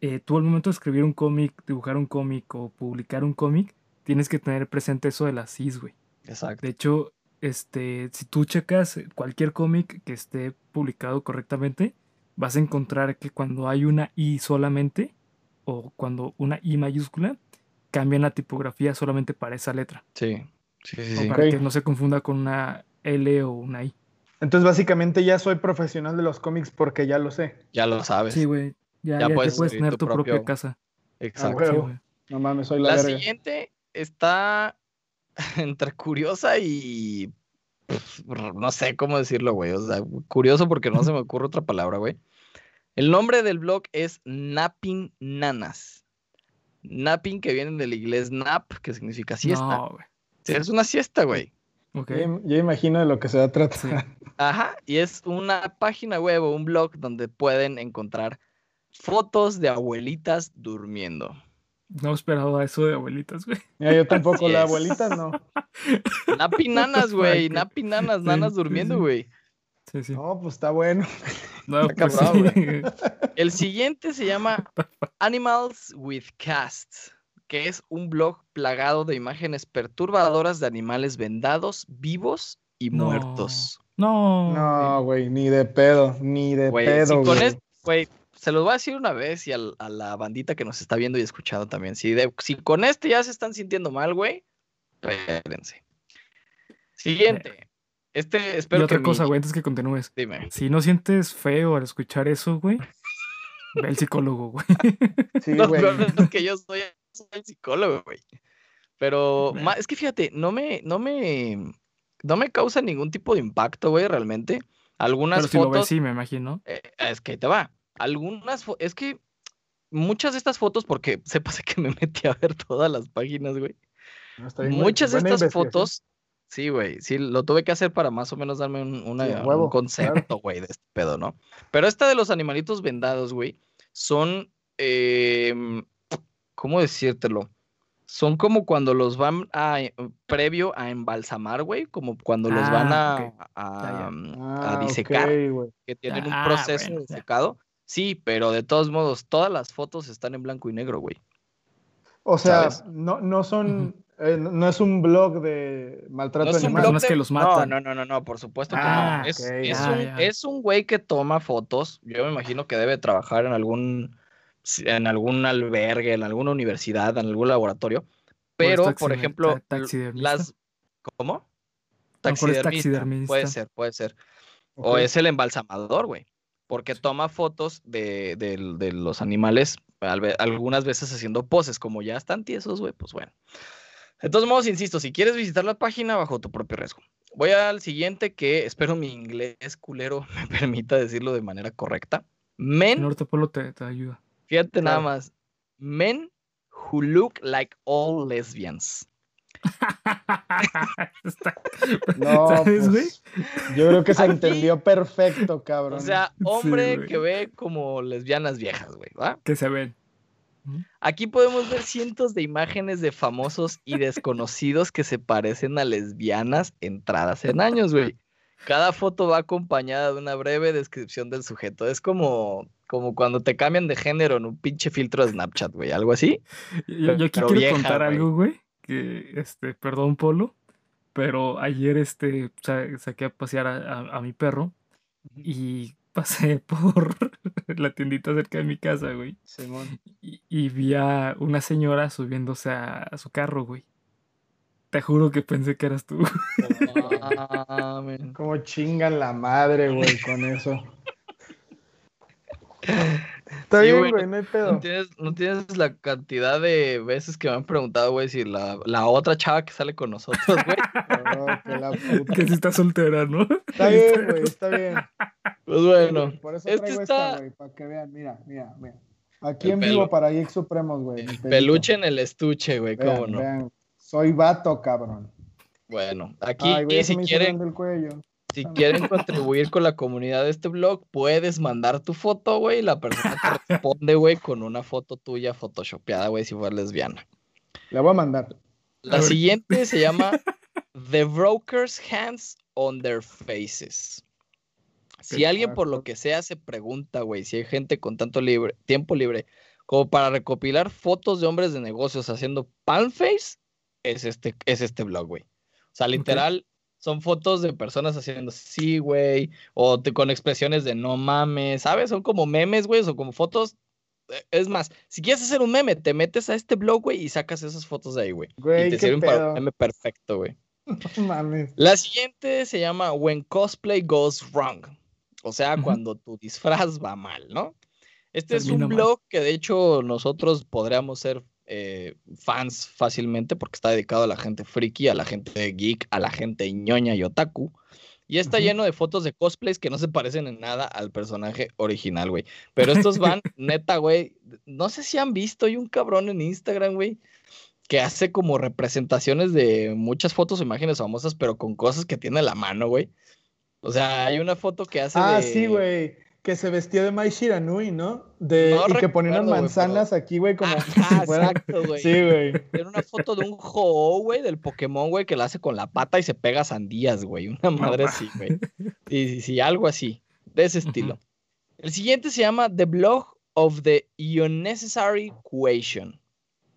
eh, tú al momento de escribir un cómic, dibujar un cómic o publicar un cómic, tienes que tener presente eso de las is, güey. Exacto. De hecho, este, si tú checas cualquier cómic que esté publicado correctamente, vas a encontrar que cuando hay una I solamente, o cuando una I mayúscula, cambian la tipografía solamente para esa letra. Sí. Sí, sí, o para que no se confunda con una L o una I. Entonces, básicamente ya soy profesional de los cómics porque ya lo sé. Ya lo sabes. Sí, güey. Ya, Ya ya, ya puedes puedes, tener tu tu propia casa. Exacto. Sí, güey. No mames, soy la, La verga. siguiente está entre curiosa y no sé cómo decirlo, güey. O sea, curioso porque no se me ocurre otra palabra, güey. El nombre del blog es Napping Nanas. Napping que viene del inglés nap, que significa siesta. No, güey. Sí, es una siesta, güey. Ok. Ya, im- ya imagino de lo que se va a tratar. Sí. Ajá, y es una página web o un blog donde pueden encontrar fotos de abuelitas durmiendo. No esperaba eso de abuelitas, güey. Mira, yo tampoco, la abuelita no. Napi nanas, güey, napi nanas, Sí, nanas sí, durmiendo, sí. güey. Sí, sí. No, pues está bueno. No, está pues cabrón, sí. El siguiente se llama Animals with Casts, que es un blog plagado de imágenes perturbadoras de animales vendados, vivos y No. muertos. No. No, güey, ni de pedo, ni de pedo, si con es- se los voy a decir una vez y al- a, la bandita que nos está viendo y escuchando también. Si, de- si con este ya se están sintiendo mal, güey, espérense. Siguiente. Este, Y espero otra que cosa, mi- güey, antes que continúes. Dime. Si no sientes feo al escuchar eso, güey, ve al psicólogo, güey. Sí, güey. peor es que yo soy, soy el psicólogo, güey. Pero es que fíjate, no me, no me, no me causa ningún tipo de impacto, güey, realmente. Algunas Pero si lo ves, fotos, sí, me imagino. eh, es que ahí te va. Algunas, es que muchas de estas fotos, porque sepas que me metí a ver todas las páginas, güey. No, está bien, güey. Muchas de estas fotos, sí, güey, sí, lo tuve que hacer para más o menos darme un, una- Sí, a un huevo, claro. concepto, güey, de este pedo, ¿no? Pero esta de los animalitos vendados, güey, son, em, ¿cómo decírtelo? Son como cuando los van a, previo a embalsamar, güey, como cuando los van Ah, a, a, mm, Ah, a disecar, ok, güey. que tienen un Ah, proceso bueno, de secado. Sí, pero de todos modos, todas las fotos están en blanco y negro, güey. O sea, ¿Sabes? no, no son, eh, no es un blog de maltrato No es un animal. blog Personas de- que los No, matan. no, no, no, no, por supuesto que Ah, no. Un, es un güey que toma fotos. Yo me imagino que debe trabajar en algún, en algún albergue, en alguna universidad, en algún laboratorio. Pero, por ejemplo, taxidermista. las. ¿Cómo? A lo mejor es Puede taxidermista. ser, puede ser. O es el embalsamador, güey. Porque toma fotos de, de los animales, algunas veces haciendo poses, como ya están tiesos, güey, pues bueno. De todos modos, insisto, si quieres visitar la página, bajo tu propio riesgo. Voy al siguiente, que espero mi inglés culero me permita decirlo de manera correcta. Men, te, te ayuda. Fíjate nada más. Men who look like all lesbians. Está- No, pues, yo creo que se Aquí- entendió perfecto, cabrón. O sea, hombre que ve como lesbianas viejas, güey, ¿va? Que se ven. Aquí podemos ver cientos de imágenes de famosos y desconocidos que se parecen a lesbianas entradas en años, güey. Cada foto va acompañada de una breve descripción del sujeto. Es como, como cuando te cambian de género en un pinche filtro de Snapchat, güey. Algo así. Yo, yo aquí Pero quiero vieja, contar güey. algo, güey. Que, este, perdón, Polo. Pero ayer, este, sa- saqué a pasear a, a- a mi perro y pasé por la tiendita cerca de mi casa, güey. Simón. Y, y vi a una señora subiéndose a, a su carro, güey. Te juro que pensé que eras tú. Como chingan la madre, güey, con eso. Está Sí, bien, güey, güey, no hay No pedo. tienes, no tienes la cantidad de veces que me han preguntado, güey, si la, la otra chava que sale con nosotros, güey. Oh, que la puta. que si está soltera, ¿no? Está bien, güey, está bien. Pues bueno, Por eso este traigo está esta, güey, para que vean. Mira, mira, mira. Aquí El en pelu- vivo para Geek Supremos, güey. el peluche en el estuche, güey, Vean, cómo no. vean. Soy vato, cabrón. Bueno, aquí Ay, güey, se si quieren, el cuello. Si quieren contribuir con la comunidad de este blog, puedes mandar tu foto, güey, y la persona te responde, güey, con una foto tuya photoshopeada, güey, si fuera lesbiana. La voy a mandar. La A siguiente se llama The Broker's Hands on Their Faces. Si alguien por lo que sea se pregunta, güey, si hay gente con tanto libre, tiempo libre como para recopilar fotos de hombres de negocios haciendo palm face, es este, es este blog, güey. O sea, literal, son fotos de personas haciendo sí, güey, o te- con expresiones de no mames, ¿sabes? Son como memes, güey, o como fotos. eh, Es más, si quieres hacer un meme, te metes a este blog, güey, y sacas esas fotos de ahí, güey. Y te sirven para un meme perfecto, güey. No mames. La siguiente se llama When Cosplay Goes Wrong. O sea, cuando tu disfraz va mal, ¿no? Este es un mal. blog que de hecho nosotros podríamos ser eh, fans fácilmente porque está dedicado a la gente friki, a la gente geek, a la gente ñoña y otaku. Y está lleno de fotos de cosplays que no se parecen en nada al personaje original, güey. Pero estos van, neta, güey. No sé si han visto, hay un cabrón en Instagram, güey, que hace como representaciones de muchas fotos o imágenes famosas, pero con cosas que tiene la mano, güey. O sea, hay una foto que hace Ah, de... sí, güey. Que se vestió de Mai Shiranui, ¿no? De, No y que ponía unas recuerdo, güey, manzanas aquí, güey, como si Ajá, fuera. exacto, güey. Sí, güey. Tiene una foto de un ho güey, del Pokémon, güey, que la hace con la pata y se pega sandías, güey. Una madre ma- así, güey. Sí, sí, sí, algo así, de ese estilo. El siguiente se llama The Blog of the Unnecessary Question,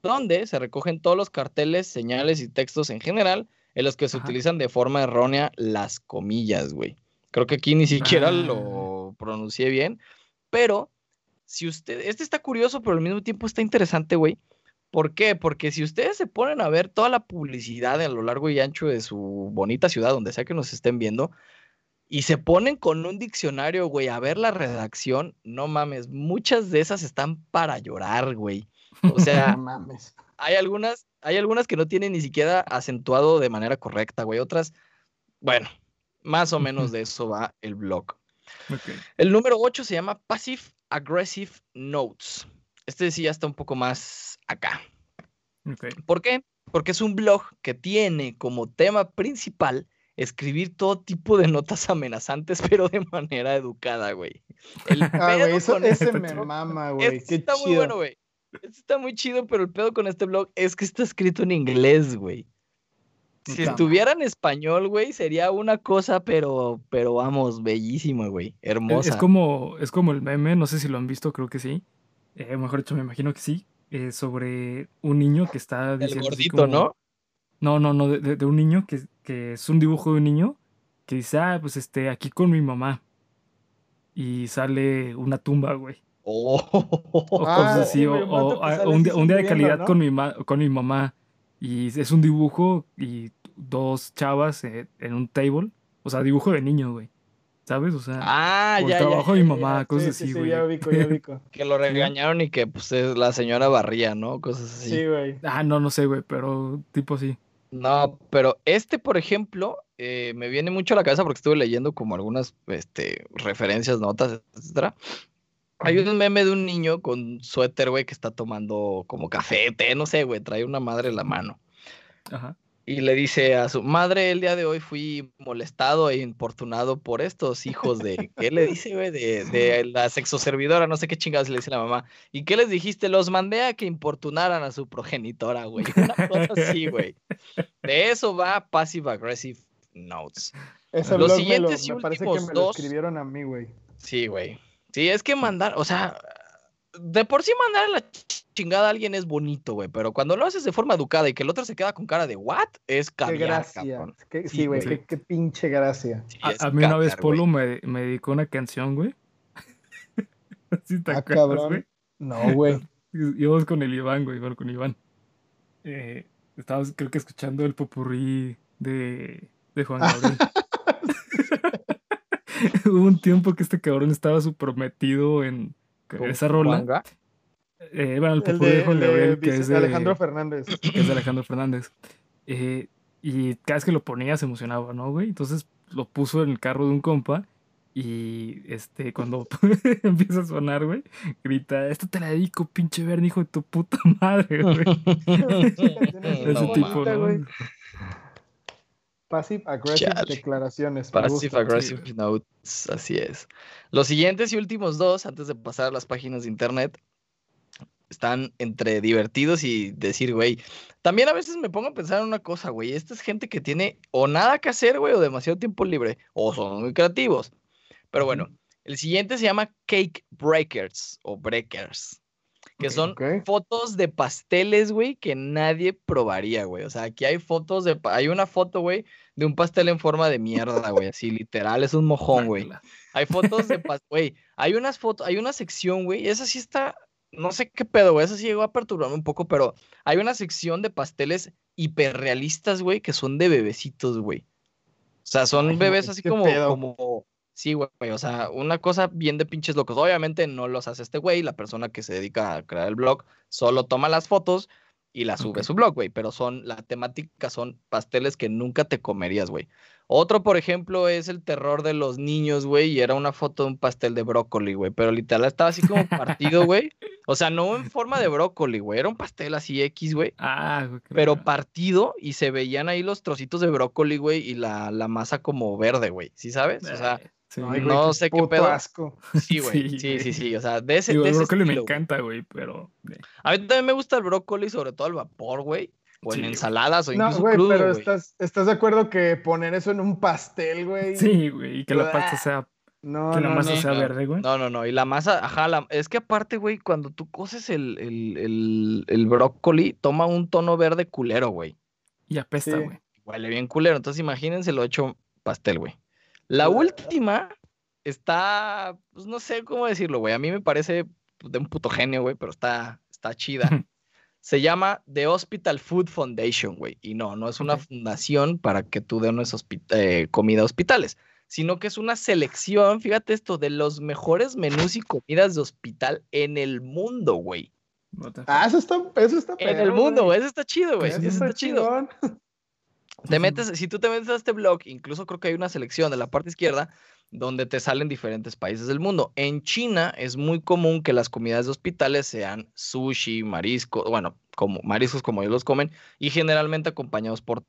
donde se recogen todos los carteles, señales y textos en general en los que se Ajá. utilizan de forma errónea las comillas, güey. Creo que aquí ni siquiera Ah. lo pronuncié bien, pero si usted, este está curioso, pero al mismo tiempo está interesante, güey. ¿Por qué? Porque si ustedes se ponen a ver toda la publicidad a lo largo y ancho de su bonita ciudad, donde sea que nos estén viendo, y se ponen con un diccionario, güey, a ver la redacción, no mames, muchas de esas están para llorar, güey. O sea, No mames. hay algunas, hay algunas que no tienen ni siquiera acentuado de manera correcta, güey. Otras, bueno, más o menos de eso va el blog. El número 8 se llama Passive Aggressive Notes. Este sí ya está un poco más acá. ¿Por qué? Porque es un blog que tiene como tema principal escribir todo tipo de notas amenazantes, pero de manera educada, güey. El Ah, güey, eso, ese me mama, güey. este está muy bueno, güey. Este está muy chido, pero el pedo con este blog es que está escrito en inglés, güey. Si estuviera en español, güey, sería una cosa, pero, pero vamos, bellísima, güey. Hermosa. es como, es como el meme, no sé si lo han visto, creo que sí. Eh, mejor dicho, me imagino que sí. eh, sobre un niño que está el diciendo así gordito, como- ¿no? No, no, no, de, un niño que, que es un dibujo de un niño que dice, ah, pues este, aquí con mi mamá. Y sale una tumba, güey. Oh. O Ah, cosas así, sí, o, un o, ah, así día, un día de calidad ¿no? con, mi ma- con mi mamá. Y es un dibujo y dos chavas eh, en un table. O sea, dibujo de niño, güey. ¿Sabes? O sea, Ah, ya, ya, trabajo ya, de mi mamá, ya. cosas sí, así, sí, sí, güey. ya ubico, ya ubico. Que lo regañaron y que pues es- la señora barría, ¿no? Cosas así. Sí, güey. Ah, no, no sé, güey, pero tipo así. No, pero este, por ejemplo, eh, me viene mucho a la cabeza porque estuve leyendo como algunas este, referencias, notas, etcétera. Hay un meme de un niño con suéter, güey, que está tomando como café, té, no sé, güey, trae una madre en la mano. Ajá. Y le dice a su madre, el día de hoy fui molestado e importunado por estos hijos de, ¿qué le dice, güey? De, de la sexoservidora, no sé qué chingados le dice la mamá. ¿Y qué les dijiste? Los mandé a que importunaran a su progenitora, güey. Una cosa así, güey. De eso va Passive Aggressive Notes. Ese Los blog me, lo- siguientes y me parece que me lo dos- escribieron a mí, güey. Sí, güey. Sí, es que mandar, o sea, de por sí mandar a la chingada a alguien es bonito, güey, pero cuando lo haces de forma educada y que el otro se queda con cara de what, es Qué caviar, gracia. cabrón. Qué- Sí, güey, qué, qué pinche gracia. Sí, A, mí una vez. Polo me, me dedicó una canción, güey. ¿Sí te Ah, acuerdas, cabrón. güey? No, güey. Íbamos con el Iván, güey, bueno, con Iván. Eh, estábamos, creo que escuchando el popurrí de, de Juan Gabriel. Hubo un tiempo que este cabrón estaba súper metido en ¿Con esa rola. Juanga? Eh, bueno, el de, de, Juan el de Gabriel, que es de, Alejandro Fernández. que es de Alejandro Fernández. Eh, y cada vez que lo ponía se emocionaba, ¿no, güey? Entonces lo puso en el carro de un compa y este, cuando empieza a sonar, güey, grita, esto te la dedico, pinche Bernie, hijo de tu puta madre, güey. Ese No tipo. ¿no? güey. Passive Aggressive Chale. Declaraciones. Passive gusta. Aggressive Notes, así es. Los siguientes y últimos dos, antes de pasar a las páginas de internet, están entre divertidos y decir, güey. También a veces me pongo a pensar en una cosa, güey. Esta es gente que tiene o nada que hacer, güey, o demasiado tiempo libre, o son muy creativos. Pero bueno, el siguiente se llama Cake Breakers o Breakers, que son fotos de pasteles, güey, que nadie probaría, güey. O sea, aquí hay fotos de, hay una foto, güey, de un pastel en forma de mierda, güey, así literal, es un mojón, güey. Hay fotos de pastel, güey, hay unas fotos, hay una sección, güey, esa sí está, no sé qué pedo, güey, esa sí llegó a perturbarme un poco, pero hay una sección de pasteles hiperrealistas, güey, que son de bebecitos, güey. O sea, son Ay, bebés así como, pedo. como, sí, güey, o sea, una cosa bien de pinches locos. Obviamente no los hace este güey, la persona que se dedica a crear el blog solo toma las fotos y las sube a su blog, güey, pero son, la temática son pasteles que nunca te comerías, güey. Otro, por ejemplo, es el terror de los niños, güey, y era una foto de un pastel de brócoli, güey, pero literal estaba así como partido, güey. O sea, no en forma de brócoli, güey, era un pastel así X, güey, Ah, güey, pero partido y se veían ahí los trocitos de brócoli, güey, y la, la masa como verde, güey, ¿sí sabes? O sea, Eh, sí, güey, no qué sé qué pedo. asco. sí, güey, Sí, sí, sí, güey. sí, o sea, de ese, Digo, de el ese brócoli me estilo, güey. encanta, güey, pero... A mí también me gusta el brócoli, sobre todo al vapor, güey, o en Sí, güey. ensaladas o No, incluso güey, crudo, pero güey. estás, ¿estás de acuerdo que poner eso en un pastel, güey? Sí, güey, y que la pasta sea... No, que la no, masa no. sea no, verde, güey. No, no, no. Y la masa, ajá, la- es que aparte, güey, cuando tú coces el, el, el, el brócoli, toma un tono verde culero, güey. Y apesta, Sí. güey. Huele bien culero. Entonces imagínense lo hecho pastel, güey. La última está, pues no sé cómo decirlo, güey. A mí me parece de un puto genio, güey, pero está, está chida. Se llama The Hospital Food Foundation, güey. Y no, no es una fundación para que tú dones hospi- eh, comida a hospitales, sino que es una selección, fíjate esto, de los mejores menús y comidas de hospital en el mundo, güey. Ah, eso está, eso está En el mundo, güey. Eso está chido, güey. Eso Eso está chido. chingón. Te metes, si tú te metes a este blog, incluso creo que hay una selección de la parte izquierda donde te salen diferentes países del mundo. En China es muy común que las comidas de hospitales sean sushi, marisco, bueno, como mariscos como ellos los comen y generalmente acompañados por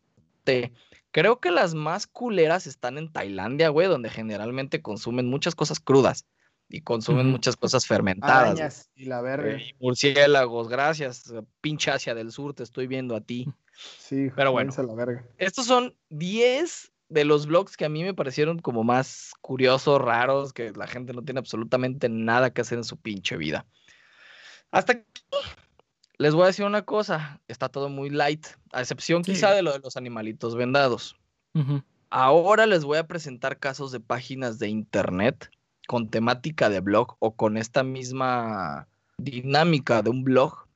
té. Creo que las más culeras están en Tailandia, güey, donde generalmente consumen muchas cosas crudas y consumen muchas cosas fermentadas. Arañas y la verga. Eh, y murciélagos, gracias, pinche Asia del Sur, te estoy viendo a ti. Sí, pero bueno. la verga. Estos son 10 de los blogs que a mí me parecieron como más curiosos, raros, que la gente no tiene absolutamente nada que hacer en su pinche vida. Hasta aquí les voy a decir una cosa, está todo muy light, a excepción Sí. quizá de lo de los animalitos vendados. Ahora les voy a presentar casos de páginas de internet con temática de blog o con esta misma dinámica de un blog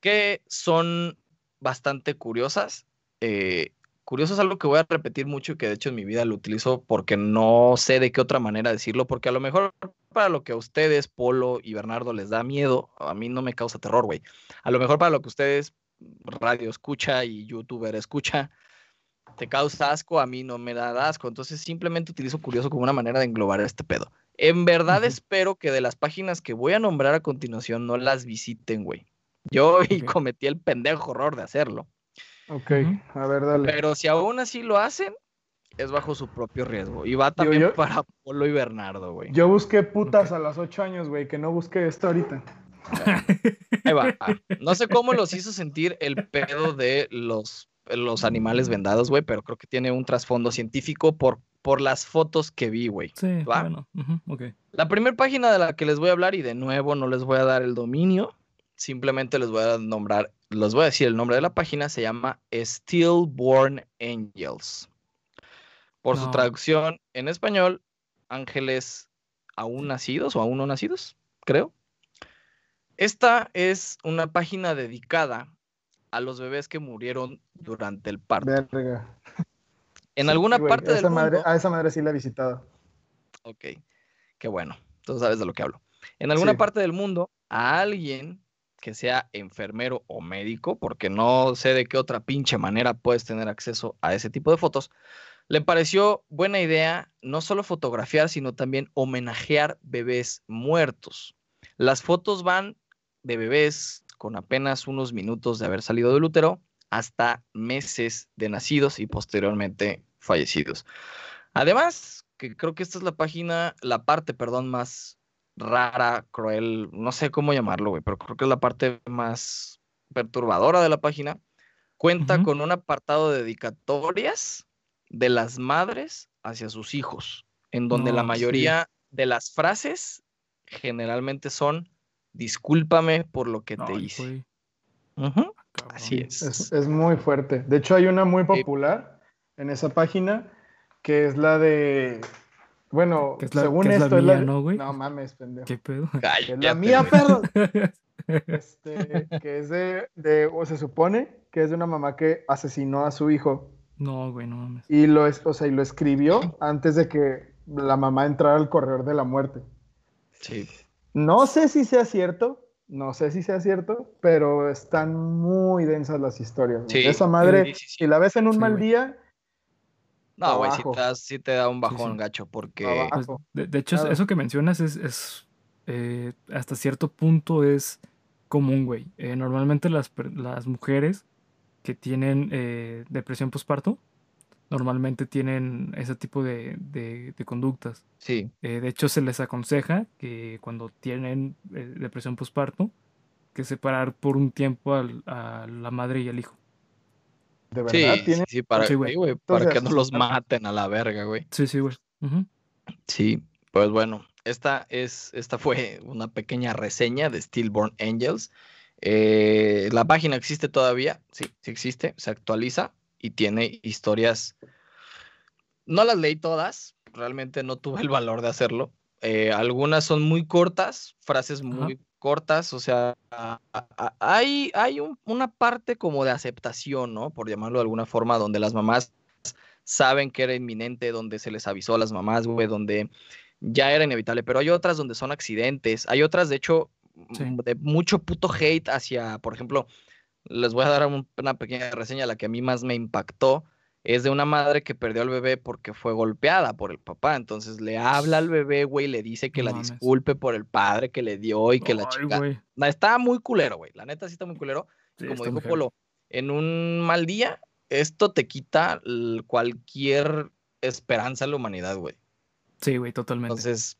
que son bastante curiosas. Eh, curioso es algo que voy a repetir mucho y que de hecho en mi vida lo utilizo porque no sé de qué otra manera decirlo, porque a lo mejor para lo que a ustedes, Polo y Bernardo, les da miedo, a mí no me causa terror, güey. A lo mejor para lo que ustedes, radio escucha y youtuber escucha, te causa asco, a mí no me da asco. Entonces simplemente utilizo curioso como una manera de englobar este pedo. En verdad espero que de las páginas que voy a nombrar a continuación no las visiten, güey. Yo y cometí el pendejo horror de hacerlo. Ok, a ver, dale. Pero si aún así lo hacen, es bajo su propio riesgo. Y va también yo- para Polo y Bernardo, güey. Yo busqué putas a los ocho años, güey, que no busqué esto ahorita. Ahí va. No sé cómo los hizo sentir el pedo de los, los animales vendados, güey, pero creo que tiene un trasfondo científico por, por las fotos que vi, güey. Sí, ¿Va? bueno. ujú, Ok. La primera página de la que les voy a hablar, y de nuevo no les voy a dar el dominio, simplemente les voy a nombrar, les voy a decir el nombre de la página, se llama Stillborn Angels. Por su traducción en español, ángeles aún nacidos o aún no nacidos, creo. Esta es una página dedicada a los bebés que murieron durante el parto. Verga. En Sí, alguna güey, parte del madre, mundo, A esa madre sí la he visitado. Ok, qué bueno. Tú sabes de lo que hablo. En alguna Sí. parte del mundo, a alguien que sea enfermero o médico, porque no sé de qué otra pinche manera puedes tener acceso a ese tipo de fotos, le pareció buena idea no solo fotografiar, sino también homenajear bebés muertos. Las fotos van de bebés con apenas unos minutos de haber salido del útero hasta meses de nacidos y posteriormente fallecidos. Además, que creo que esta es la página, la parte, perdón, más rara, cruel, no sé cómo llamarlo, güey, pero creo que es la parte más perturbadora de la página. Cuenta con un apartado de dedicatorias de las madres hacia sus hijos, en donde la sí. mayoría de las frases generalmente son discúlpame por lo que te hice. cabrón. Así es. Es, es muy fuerte. De hecho, hay una muy popular en esa página que es la de. Bueno, es la- según es la esto es mía, la. ¿no, güey? No mames, pendejo. ¿Qué pedo? Que es Cállate, la mía, perro. Este, que es de, de- o se supone que es de una mamá que asesinó a su hijo no, güey, no mames. y lo, es, o sea, y lo escribió antes de que la mamá entrara al corredor de la muerte. Sí. No sé si sea cierto, no sé si sea cierto, pero están muy densas las historias. Sí, Esa madre, sí, sí, sí. si la ves en un Sí, mal güey. día, No, güey, sí te, das- sí te da un bajón sí. gacho, porque. Pues, de, de hecho, Claro. eso que mencionas es, es, eh, hasta cierto punto es común, güey. Eh, normalmente las, per- las mujeres que tienen eh, depresión postparto, normalmente tienen ese tipo de, de- de conductas. sí. Eh, de hecho, se les aconseja que cuando tienen eh, depresión postparto, que separar por un tiempo al- a la madre y al hijo. De Sí, verdad sí, tiene. sí, para, Sí, güey. sí, güey, para Entonces, que no los maten a la verga, güey. Sí, sí, güey. Sí, pues bueno, esta es, esta fue una pequeña reseña de Stillborn Angels. Eh, la página existe todavía, sí, sí existe, se actualiza y tiene historias. No las leí todas, realmente no tuve el valor de hacerlo. Eh, algunas son muy cortas, frases muy cortas, o sea, a- a- hay, hay un- una parte como de aceptación, ¿no? Por llamarlo de alguna forma, donde las mamás saben que era inminente, donde se les avisó a las mamás, güey, donde ya era inevitable, pero hay otras donde son accidentes, hay otras, de hecho, Sí. mm, de mucho puto hate hacia, por ejemplo, les voy a dar un- una pequeña reseña, la que a mí más me impactó es de una madre que perdió al bebé porque fue golpeada por el papá. Entonces le habla al bebé, güey, le dice que No la mames. disculpe por el padre que le dio y que la chica. güey. Está muy culero, güey. La neta sí está muy culero. Sí, Como dijo heavy. Polo, en un mal día, esto te quita cualquier esperanza en la humanidad, güey. Sí, güey, totalmente. Entonces,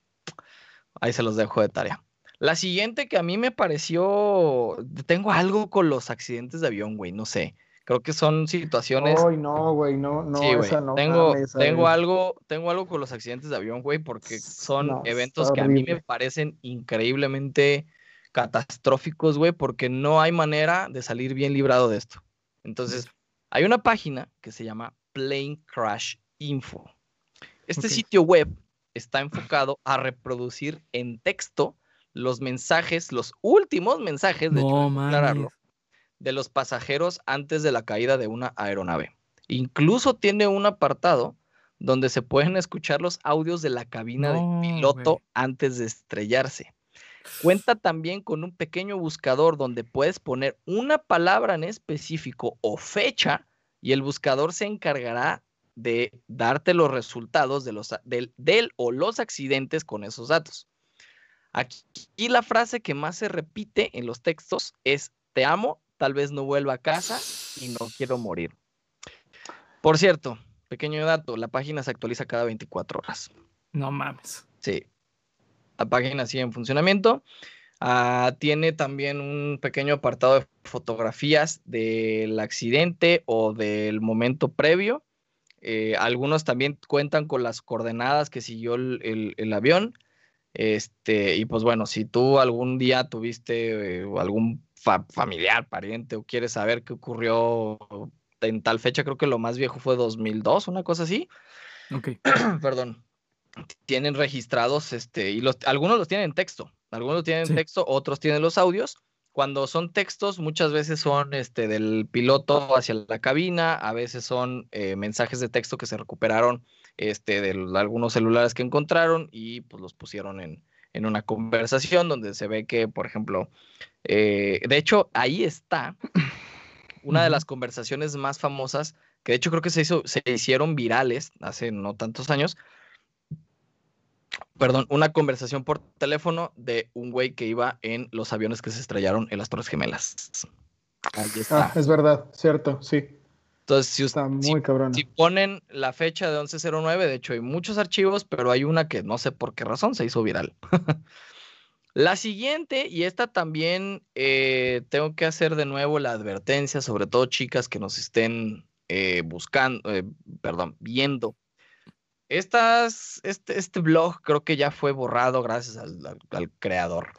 ahí se los dejo de tarea. La siguiente que a mí me pareció, tengo algo con los accidentes de avión, güey, no sé. Creo que son situaciones. Ay, no, güey, no, no, sí, güey. esa no. tengo, mames, tengo algo, tengo algo con los accidentes de avión, güey, porque son No, eventos que a mí me parecen increíblemente catastróficos, güey, porque no hay manera de salir bien librado de esto. Entonces, hay una página que se llama Plane Crash Info. Este sitio web está enfocado a reproducir en texto los mensajes, los últimos mensajes, de hecho, No debo aclararlo. De los pasajeros antes de la caída de una aeronave. Incluso tiene un apartado donde se pueden escuchar los audios de la cabina No, del piloto antes de estrellarse. Cuenta también con un pequeño buscador donde puedes poner una palabra en específico o fecha y el buscador se encargará de darte los resultados de los, del o los accidentes con esos datos. Aquí y la frase que más se repite en los textos es te amo, tal vez no vuelva a casa y no quiero morir. Por cierto, pequeño dato, la página se actualiza cada 24 horas. No mames. Sí. La página sigue en funcionamiento. Ah, tiene también un pequeño apartado de fotografías del accidente o del momento previo. Eh, algunos también cuentan con las coordenadas que siguió el, el- el avión. Este, y pues bueno, si tú algún día tuviste eh, algún fa- familiar, pariente o quieres saber qué ocurrió en tal fecha, creo que lo más viejo fue 2002, una cosa así Ok. perdón, tienen registrados, este, y los, algunos los tienen en texto, algunos los tienen en texto, otros tienen los audios. Cuando son textos, muchas veces son este, del piloto hacia la cabina, a veces son eh, mensajes de texto que se recuperaron este, de algunos celulares que encontraron y pues los pusieron en, en una conversación donde se ve que, por ejemplo, eh, de hecho, ahí está una de las conversaciones más famosas, que de hecho creo que se, hizo, se hicieron virales hace no tantos años. Perdón, una conversación por teléfono de un güey que iba en los aviones que se estrellaron en las Torres Gemelas. Ahí está. Ah, es verdad, cierto, sí. Entonces, si, Está si- muy cabrón. si ponen la fecha de 1109, de hecho hay muchos archivos, pero hay una que no sé por qué razón se hizo viral. la siguiente, y esta también eh, tengo que hacer de nuevo la advertencia, sobre todo chicas que nos estén eh, buscando, eh, perdón, viendo. Estas, este, este blog creo que ya fue borrado gracias al, al- al creador.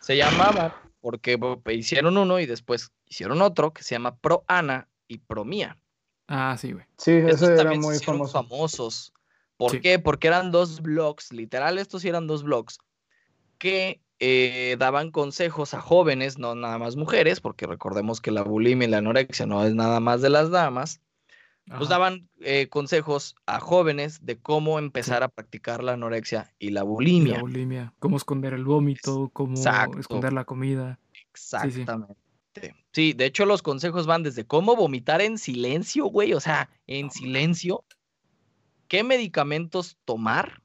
Se llamaba, porque hicieron uno y después hicieron otro que se llama Pro Ana y Pro Mía. Ah, sí, güey. Sí, era también se muy famoso. famosos. ¿Por Sí. qué? Porque eran dos blogs, literal, estos sí eran dos blogs que eh, daban consejos a jóvenes, no nada más mujeres, porque recordemos que la bulimia y la anorexia no es nada más de las damas. Pues Ajá. daban eh, consejos a jóvenes de cómo empezar a practicar la anorexia y la Y la bulimia. bulimia. Cómo esconder el vómito, cómo Exacto. esconder la comida. sí. Exactamente. Sí, de hecho los consejos van desde cómo vomitar en silencio, güey, o sea, en silencio, qué medicamentos tomar,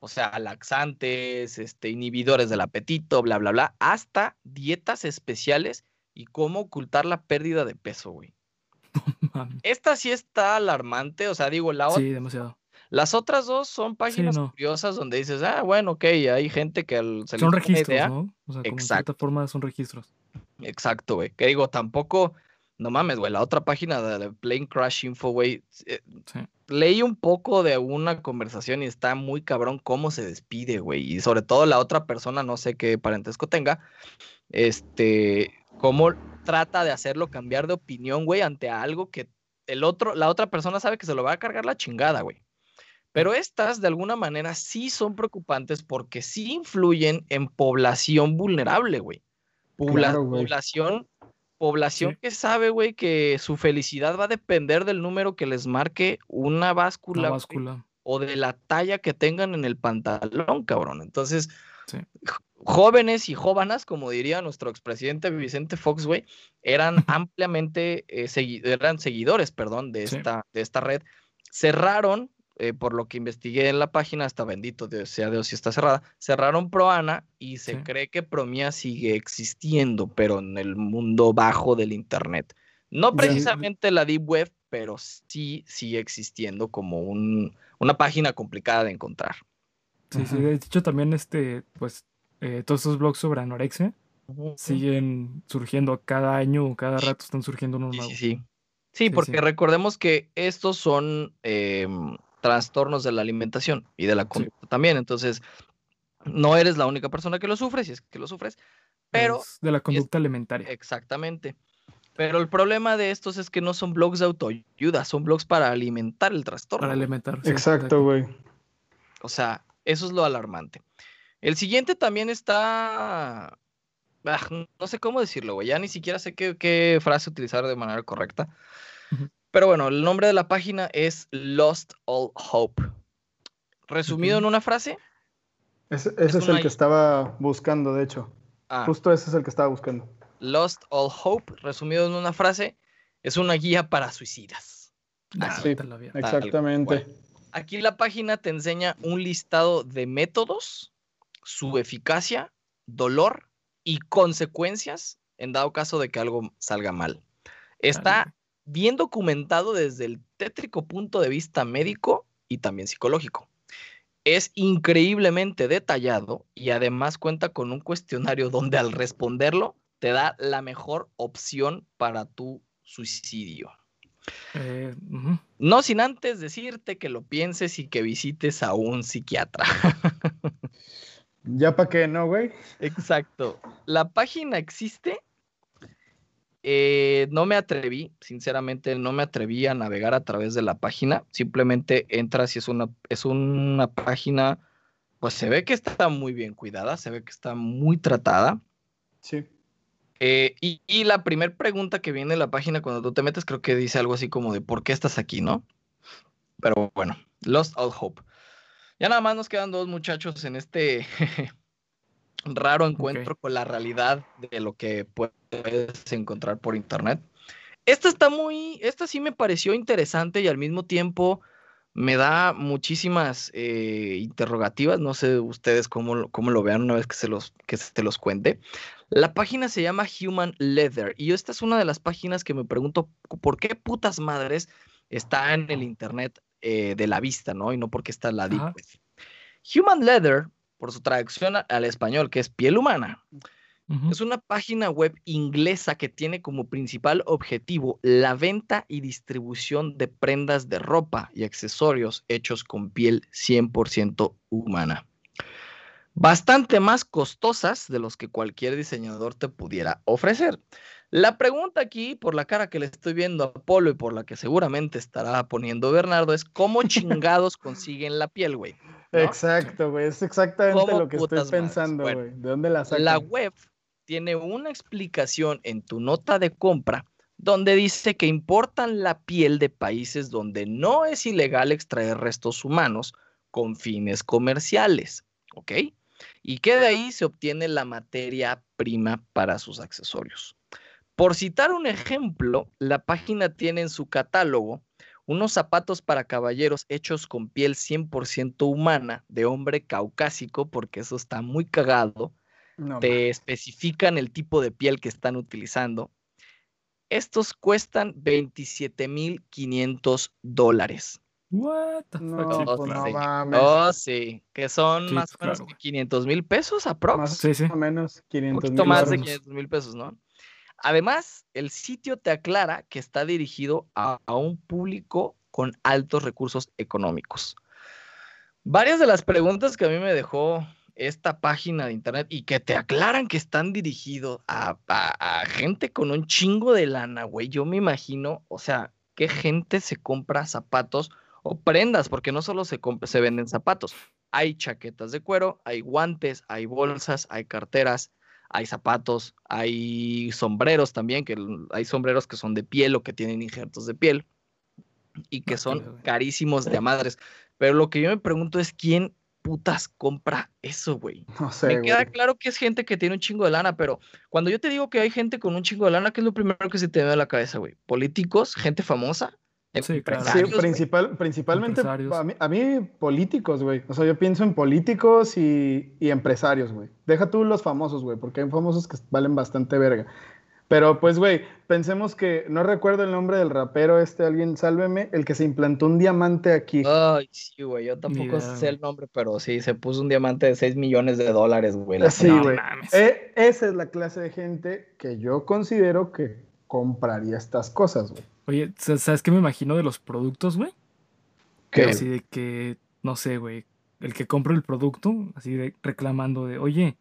o sea, laxantes, este, inhibidores del apetito, bla, bla, bla, hasta dietas especiales y cómo ocultar la pérdida de peso, güey. Esta sí está alarmante, o sea, digo, la ot- Sí, demasiado. las otras dos son páginas no. curiosas donde dices, ah, bueno, ok, hay gente que al- se Son registros, idea. ¿no? O sea, como en Exacto. cierta forma son registros. Exacto, güey. Que digo, tampoco, no mames, güey, la otra página de la Plane Crash Info, güey, eh, Sí. leí un poco de una conversación y está muy cabrón cómo se despide, güey. Y sobre todo la otra persona, no sé qué parentesco tenga, este, cómo trata de hacerlo cambiar de opinión, güey, ante algo que el otro, la otra persona sabe que se lo va a cargar la chingada, güey. Pero estas, de alguna manera, sí son preocupantes porque sí influyen en población vulnerable, güey. Pobla- Claro, güey. población, población Sí. que sabe, güey, que su felicidad va a depender del número que les marque una báscula, o de la talla que tengan en el pantalón, cabrón. Entonces, Sí. jóvenes y jóvenes, como diría nuestro expresidente Vicente Fox, güey, eran ampliamente eh, eran seguidores, perdón, de esta, de esta red. Cerraron, eh, por lo que investigué en la página, hasta bendito sea Dios si está cerrada, cerraron Proana y se cree que Promia sigue existiendo, pero en el mundo bajo del Internet. No precisamente la Deep Web, pero sí sigue existiendo como un, una página complicada de encontrar. Sí, sí, de hecho también este, pues eh, todos esos blogs sobre anorexia siguen surgiendo cada año, cada rato están surgiendo unos nuevos. Sí, sí, sí. porque recordemos que estos son em, trastornos de la alimentación y de la conducta también. Entonces, no eres la única persona que lo sufre, si es que lo sufres, pero... de la conducta alimentaria. Exactamente. Pero el problema de estos es que no son blogs de autoayuda, son blogs para alimentar el trastorno. Para alimentar. exacto, güey. O sea, eso es lo alarmante. El siguiente también está. Ah, no sé cómo decirlo, güey. Ya ni siquiera sé qué, frase utilizar de manera correcta. Pero bueno, el nombre de la página es Lost All Hope. Resumido en una frase. Ese, es, el que estaba buscando, de hecho. Ah. Justo ese es el que estaba buscando. Lost All Hope, resumido en una frase, es una guía para suicidas. Ah, sí, exactamente. Aquí la página te enseña un listado de métodos, su eficacia, dolor y consecuencias en dado caso de que algo salga mal. Está bien documentado desde el tétrico punto de vista médico y también psicológico. Es increíblemente detallado y además cuenta con un cuestionario donde al responderlo te da la mejor opción para tu suicidio. Eh, no sin antes decirte que lo pienses y que visites a un psiquiatra. ¿Ya para qué, no, güey? Exacto. La página existe. Eh, no me atreví, sinceramente, no me atreví a navegar a través de la página. Simplemente entras y es una, es una página, pues se ve que está muy bien cuidada, se ve que está muy tratada. Sí. Eh, y, la primera pregunta que viene en la página cuando tú te metes, creo que dice algo así como de ¿por qué estás aquí, no? Pero bueno, Lost All Hope. Ya nada más nos quedan dos muchachos en este raro encuentro con la realidad de lo que puedes encontrar por internet. Esta está muy, esta sí me pareció interesante y al mismo tiempo me da muchísimas eh, interrogativas. No sé ustedes cómo, cómo, lo vean una vez que se, los, que se los cuente. La página se llama Human Leather y esta es una de las páginas que me pregunto por qué putas madres está en el internet eh, de la vista, ¿no? Y no porque está la deep Human Leather, por su traducción al español, que es piel humana, es una página web inglesa que tiene como principal objetivo la venta y distribución de prendas de ropa y accesorios hechos con piel 100% humana. Bastante más costosas de los que cualquier diseñador te pudiera ofrecer. La pregunta aquí, por la cara que le estoy viendo a Polo y por la que seguramente estará poniendo Bernardo, es cómo chingados consiguen la piel, güey. Exacto, güey. Es exactamente lo que estoy pensando, güey. ¿De dónde la sacan? La web tiene una explicación en tu nota de compra donde dice que importan la piel de países donde no es ilegal extraer restos humanos con fines comerciales, ¿ok? Y que de ahí se obtiene la materia prima para sus accesorios. Por citar un ejemplo, la página tiene en su catálogo unos zapatos para caballeros hechos con piel 100% humana de hombre caucásico, porque eso está muy cagado, te especifican el tipo de piel que están utilizando. Estos cuestan 27.500 dólares. What the no, pues no mames. Oh, sí, que son más o menos 500 mil pesos aprox. Más, sí, sí. o menos 500 mil. más de 500 mil pesos, ¿no? Además, el sitio te aclara que está dirigido a, un público con altos recursos económicos. Varias de las preguntas que a mí me dejó esta página de internet y que te aclaran que están dirigidos a, gente con un chingo de lana, güey. Yo me imagino, o sea, ¿qué gente se compra zapatos o prendas? Porque no solo se, se venden zapatos, hay chaquetas de cuero, hay guantes, hay bolsas, hay carteras, hay zapatos, hay sombreros también, que hay sombreros que son de piel o que tienen injertos de piel y que son carísimos de madres. Pero lo que yo me pregunto es quién putas compra eso, güey? No sé, Me güey. queda claro que es gente que tiene un chingo de lana, pero cuando yo te digo que hay gente con un chingo de lana, ¿qué es lo primero que se te viene a la cabeza, güey? ¿Políticos? ¿Gente famosa? Sí, claro. Sí, principal, principalmente a mí, a mí políticos, güey. O sea, yo pienso en políticos y, y empresarios, güey. Deja tú los famosos, güey, porque hay famosos que valen bastante verga. Pero pues, güey, pensemos que, no recuerdo el nombre del rapero este, alguien sálveme, el que se implantó un diamante aquí. Ay, sí, güey, yo tampoco sé el nombre, pero sí, se puso un diamante de 6 millones de dólares, güey. Sí, güey. mames. Eh, esa es la clase de gente que yo considero que compraría estas cosas, güey. Oye, sa- ¿sabes qué me imagino de los productos, güey? ¿Qué? Así de que, no sé, güey, el que compra el producto, así de reclamando de, oye,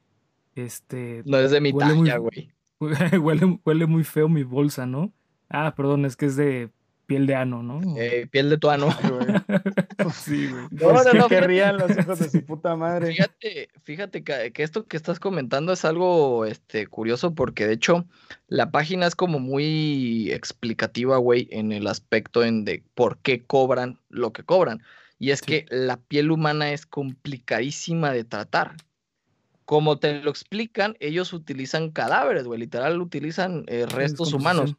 este, No es de mi Huele talla, güey. huele, huele muy feo mi bolsa, ¿no? Ah, perdón, es que es de piel de ano, ¿no? Eh, piel de tuano. Ay, güey. sí, güey. No, Pues, no, ¿qué no, querrían los hijos de su puta madre? Fíjate, fíjate que, que esto que estás comentando es algo este, curioso porque de hecho la página es como muy explicativa, güey, en el aspecto en de por qué cobran lo que cobran. Y es Sí. que la piel humana es complicadísima de tratar. Como te lo explican, ellos utilizan cadáveres, güey, literal utilizan eh, restos humanos.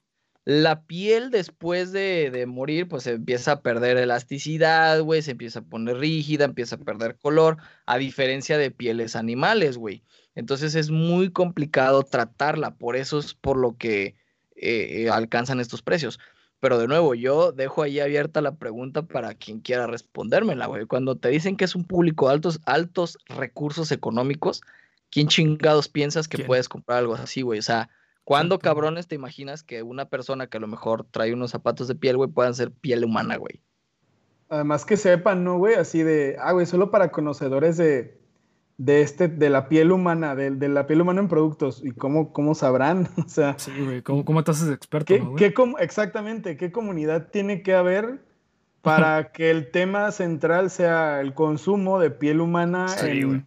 La piel después de, de morir, pues empieza a perder elasticidad, güey, se empieza a poner rígida, empieza a perder color, a diferencia de pieles animales, güey. Entonces es muy complicado tratarla, por eso es por lo que eh, eh, alcanzan estos precios. Pero de nuevo, yo dejo ahí abierta la pregunta para quien quiera respondérmela, güey. Cuando te dicen que es un público de altos, altos recursos económicos, ¿quién chingados piensas que ¿Quién? puedes comprar algo así, güey? O sea, ¿Cuándo, cabrones, te imaginas que una persona que a lo mejor trae unos zapatos de piel, güey, puedan ser piel humana, güey? Además que sepan, ¿no, güey? Así de, ah, güey, solo para conocedores de, de este, de la piel humana, de, de la piel humana en productos. ¿Y cómo, cómo sabrán? O sea, Sí, güey, ¿cómo, cómo te haces experto, ¿qué, no, güey? qué com- exactamente, qué comunidad tiene que haber para que el tema central sea el consumo de piel humana Sí, en, güey.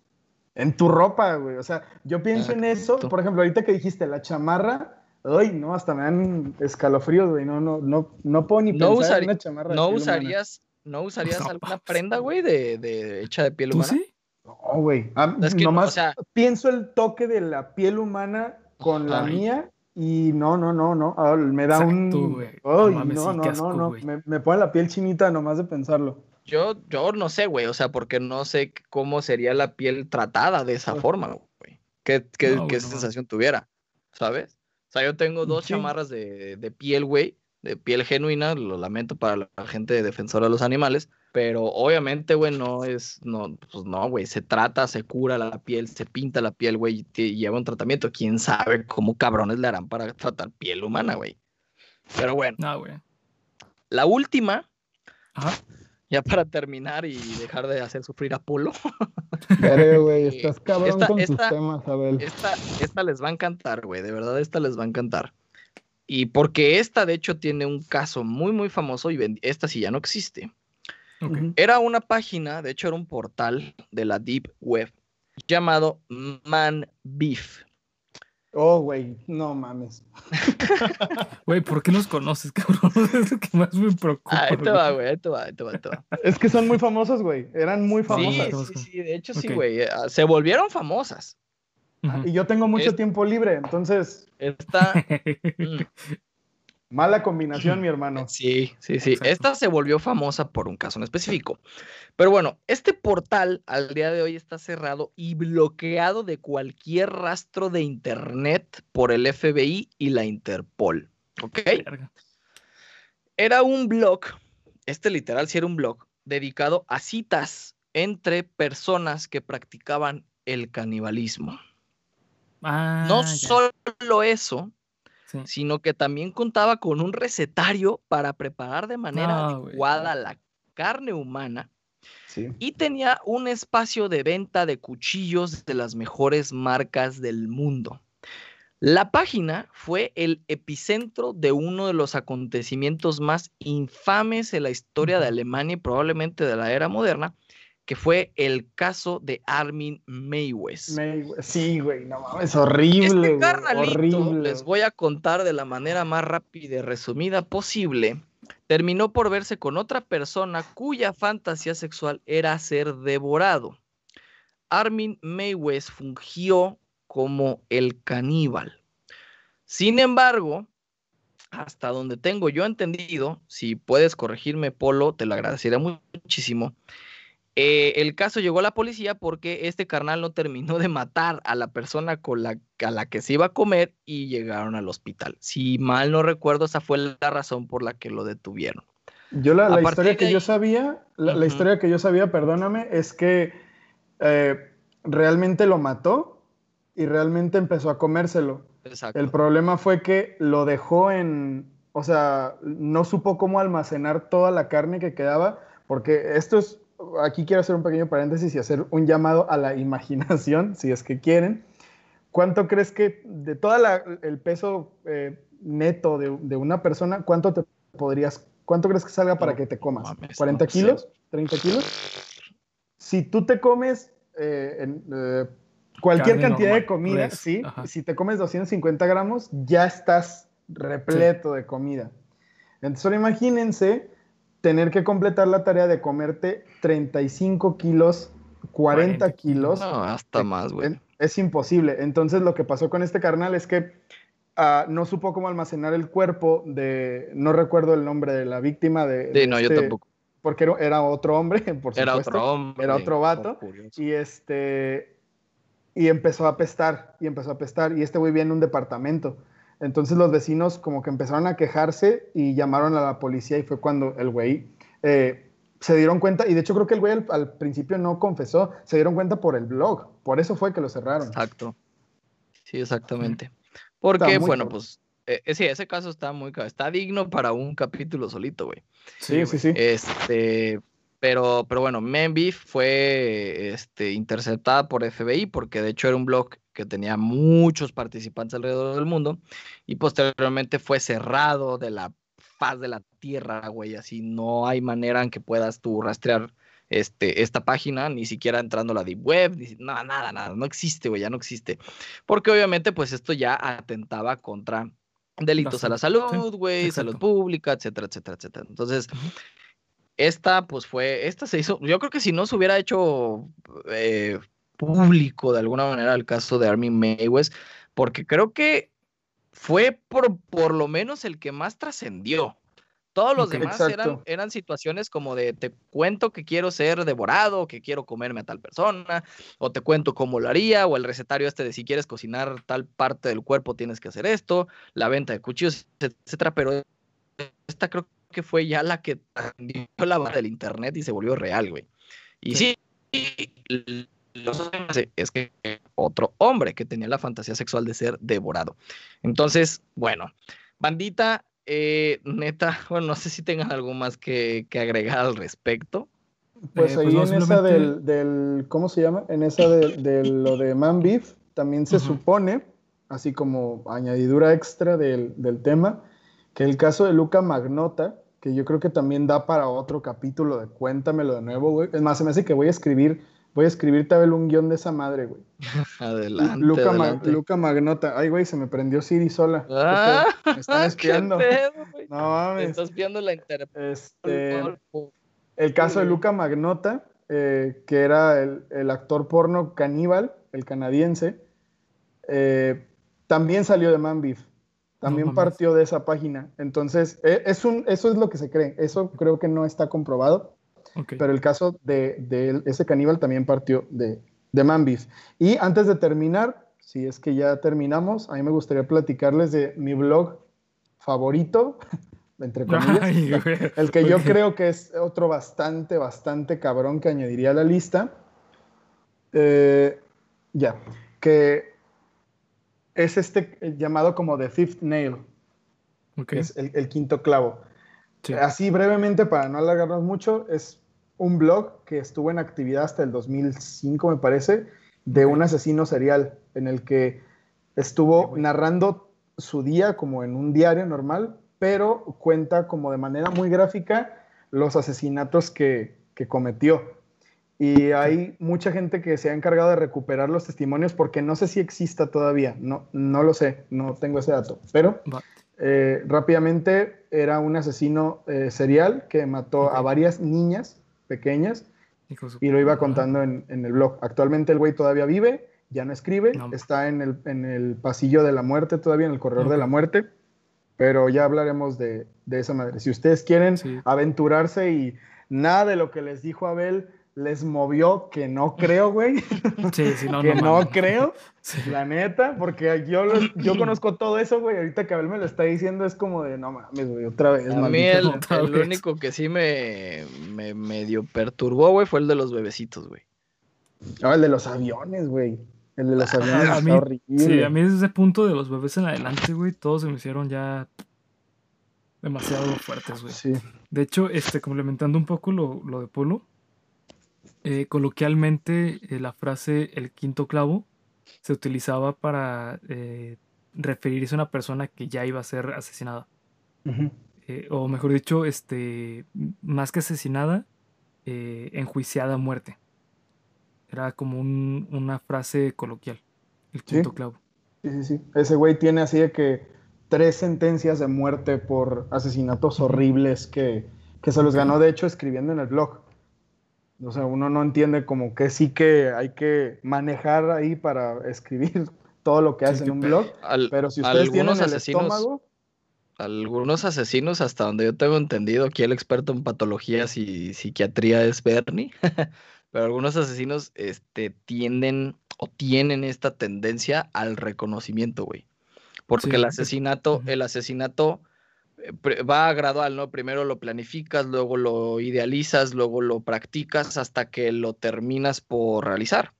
En tu ropa, güey? O sea, yo pienso en eso, por ejemplo, ahorita que dijiste la chamarra, ay, no, hasta me dan escalofríos, güey, no, no, no, no puedo ni No, pensar usari- en una chamarra de ¿No humana. usarías, ¿no usarías No, alguna prenda, güey, de, de- hecha de piel ¿Tú humana? sí? No, güey. Ah, Es que, nomás o sea, pienso el toque de la piel humana con la mía y no, no, no, no. ah, me da Exacto, un. güey. No Ay, mames, no, sí, no, no, no. Me, me pone la piel chinita nomás de pensarlo. Yo, yo no sé, güey, o sea, porque no sé cómo sería la piel tratada de esa forma, güey. ¿Qué, qué, No, qué no. sensación tuviera? ¿Sabes? O sea, yo tengo dos Sí. chamarras de, de piel, güey, de piel genuina, lo lamento para la gente defensora de los animales, pero obviamente, güey, no es, no, pues no, güey, se trata, se cura la piel, se pinta la piel, güey, y te- lleva un tratamiento. ¿Quién sabe cómo cabrones le harán para tratar piel humana, güey? Pero bueno, No, güey. la última, Ajá. Ya para terminar y dejar de hacer sufrir a Polo, güey, estás cabrón Esta- con tus esta- temas, Abel. esta, esta les va a encantar, güey, de verdad, esta les va a encantar. Y porque esta, de hecho, tiene un caso muy, muy famoso y esta sí ya no existe. Era una página, de hecho era un portal de la Deep Web llamado Man Beef. Oh, güey, no mames. Güey, ¿por qué los conoces, cabrón? Es lo que más me preocupa. Ah, ahí te va, güey, ahí te va, ahí te va, ahí te va. Es que son muy famosos, güey. Eran muy Sí, famosas. famosas. sí, sí, de hecho sí, güey. eh, Se volvieron famosas. Y yo tengo mucho Es- tiempo libre, entonces, Esta. mala combinación, mi hermano. Sí, sí, sí. Exacto. Esta se volvió famosa por un caso en específico. Pero bueno, este portal al día de hoy está cerrado y bloqueado de cualquier rastro de internet por el FBI y la Interpol. ¿Ok? Era un blog, este literal sí era un blog, dedicado a citas entre personas que practicaban el canibalismo. Ah, No ya, solo eso, sí. sino que también contaba con un recetario para preparar de manera No, güey. adecuada la carne humana Sí. y tenía un espacio de venta de cuchillos de las mejores marcas del mundo. La página fue el epicentro de uno de los acontecimientos más infames en la historia de. Alemania y probablemente de la era moderna, que fue el caso de Armin Meiwes. Me- sí, güey, no mames, horrible, Este horrible. les voy a contar de la manera más rápida y resumida posible, terminó por verse con otra persona cuya fantasía sexual era ser devorado. Armin Maywes fungió como el caníbal. Sin embargo, hasta donde tengo yo entendido, si puedes corregirme, Polo, te lo agradecería muchísimo. Eh, el caso llegó a la policía porque este carnal no terminó de matar a la persona con la, a la que se iba a comer y llegaron al hospital. Si mal no recuerdo, esa fue la razón por la que lo detuvieron. Yo la, historia que yo sabía, la, historia que yo sabía, perdóname, es que eh, realmente lo mató y realmente empezó a comérselo. El problema fue que lo dejó en, o sea, no supo cómo almacenar toda la carne que quedaba, porque esto es, aquí quiero hacer un pequeño paréntesis y hacer un llamado a la imaginación, si es que quieren. ¿Cuánto crees que de todo el peso eh, neto de, una persona, cuánto te podrías, cuánto crees que salga para que te comas? ¿40 kilos? ¿30 kilos? Si tú te comes eh, eh, cualquier cantidad de comida, sí, si te comes 250 gramos, ya estás repleto de comida. Entonces, ahora imagínense tener que completar la tarea de comerte 35 kilos, 40, kilos. No, hasta más, güey. Es imposible. Entonces, lo que pasó con este carnal es que ah, no supo cómo almacenar el cuerpo de, no recuerdo el nombre de la víctima de... Sí, no, yo este tampoco. Porque era, otro hombre, por supuesto. Era otro hombre. Era otro vato. Y este, y empezó a apestar, y empezó a apestar, y este güey viene en un departamento. Entonces los vecinos como que empezaron a quejarse y llamaron a la policía y fue cuando el güey eh, se dieron cuenta, y de hecho creo que el güey al, principio no confesó, se dieron cuenta por el blog, por eso fue que lo cerraron. Exacto. Sí, exactamente. Porque, bueno, pues, eh, sí, ese caso está muy, está digno para un capítulo solito, güey. Sí, sí, sí. Este, pero, pero bueno, Membeef fue este, interceptada por FBI porque de hecho era un blog que tenía muchos participantes alrededor del mundo y posteriormente fue cerrado de la faz de la tierra, güey. Así no hay manera en que puedas tú rastrear este, esta página, ni siquiera entrando a la Deep Web, nada, nada, nada, no existe, güey, ya no existe. Porque obviamente, pues esto ya atentaba contra delitos a la salud, güey, salud pública, etcétera, etcétera, etcétera. Entonces, esta, pues fue, esta se hizo, yo creo que si no se hubiera hecho eh, público de alguna manera el caso de Armin Maywes, porque creo que fue por, por lo menos el que más trascendió. Todos los demás eran, eran, situaciones como de te cuento que quiero ser devorado, que quiero comerme a tal persona, o te cuento cómo lo haría, o el recetario este de si quieres cocinar tal parte del cuerpo tienes que hacer esto, la venta de cuchillos, etcétera, pero esta creo que fue ya la que dio la barra del internet y se volvió real, güey. Y sí, es que otro hombre que tenía la fantasía sexual de ser devorado. Entonces, bueno, bandita, eh, neta, bueno, no sé si tengan algo más que, agregar al respecto. Pues, eh, pues ahí en esa del, ¿cómo se llama? En esa de, lo de Man Beef, también se supone, así como añadidura extra del, del tema, que el caso de Luca Magnota, que yo creo que también da para otro capítulo de Cuéntamelo de nuevo, güey. Es más, se me hace que voy a escribir, voy a escribir tal un guion de esa madre, güey. adelante, Luca, adelante. Luca Magnota. Ay, güey, se me prendió Siri sola. Ah, me están espiando. no mames. estás espiando la este, El caso de Luca Magnota, eh, que era el, actor porno caníbal, el canadiense, eh, también salió de Man Beef. También partió de esa página. Entonces, e, es un, eso es lo que se cree. Eso creo que no está comprobado. Pero el caso de, ese caníbal también partió de, de Mambis. Y antes de terminar, si es que ya terminamos, a mí me gustaría platicarles de mi blog favorito, entre comillas, el que yo creo que es otro bastante, bastante cabrón que añadiría a la lista. Eh, ya, que es este eh, llamado como The Fifth Nail, que es el, quinto clavo. Así brevemente, para no alargarnos mucho, es un blog que estuvo en actividad hasta el 2005, me parece, de un asesino serial, en el que estuvo narrando su día como en un diario normal, pero cuenta como de manera muy gráfica los asesinatos que, que cometió. Y hay mucha gente que se ha encargado de recuperar los testimonios porque no sé si exista todavía, no, no lo sé, no tengo ese dato. Pero eh, rápidamente era un asesino eh, serial que mató a varias niñas pequeñas y lo iba contando en, en el blog. Actualmente el güey todavía vive, ya no escribe, No. está en el, en el pasillo de la muerte todavía, en el corredor de la muerte, pero ya hablaremos de, de esa madre. Si ustedes quieren Sí. aventurarse y nada de lo que les dijo Abel les movió, que no creo, güey, Sí, sí, no, que no, creo, Sí. la neta, porque yo, yo conozco todo eso, güey, ahorita que Abel me lo está diciendo es como de, no mames, güey, otra vez. A mí maldito". el, otra el vez. único que sí me, me medio perturbó, güey, fue el de los bebecitos, güey. Ah, el de los aviones, güey. El de los aviones a está mí- horrible. Sí, a mí desde ese punto de los bebés en adelante, güey, todos se me hicieron ya demasiado fuertes, güey. Sí. De hecho, este, complementando un poco lo, lo de Polo, eh, coloquialmente eh, la frase el quinto clavo se utilizaba para eh, referirse a una persona que ya iba a ser asesinada. O mejor dicho, este, más que asesinada, enjuiciada a muerte. Era como un- una frase coloquial, el quinto Sí. clavo. Sí, sí, sí. Ese güey tiene así de que tres sentencias de muerte por asesinatos horribles que, que se los ganó, de hecho, escribiendo en el blog. O sea, uno no entiende como que sí que hay que manejar ahí para escribir todo lo que hace en un blog. Al- Pero si ustedes tienen algunos el asesinos, estómago, algunos asesinos, hasta donde yo tengo entendido, aquí el experto en patologías y psiquiatría es Bernie, pero algunos asesinos este, tienden o tienen esta tendencia al reconocimiento, güey. Porque Sí, el es- asesinato, el asesinato va gradual, ¿no? Primero lo planificas, luego lo idealizas, luego lo practicas hasta que lo terminas por realizar.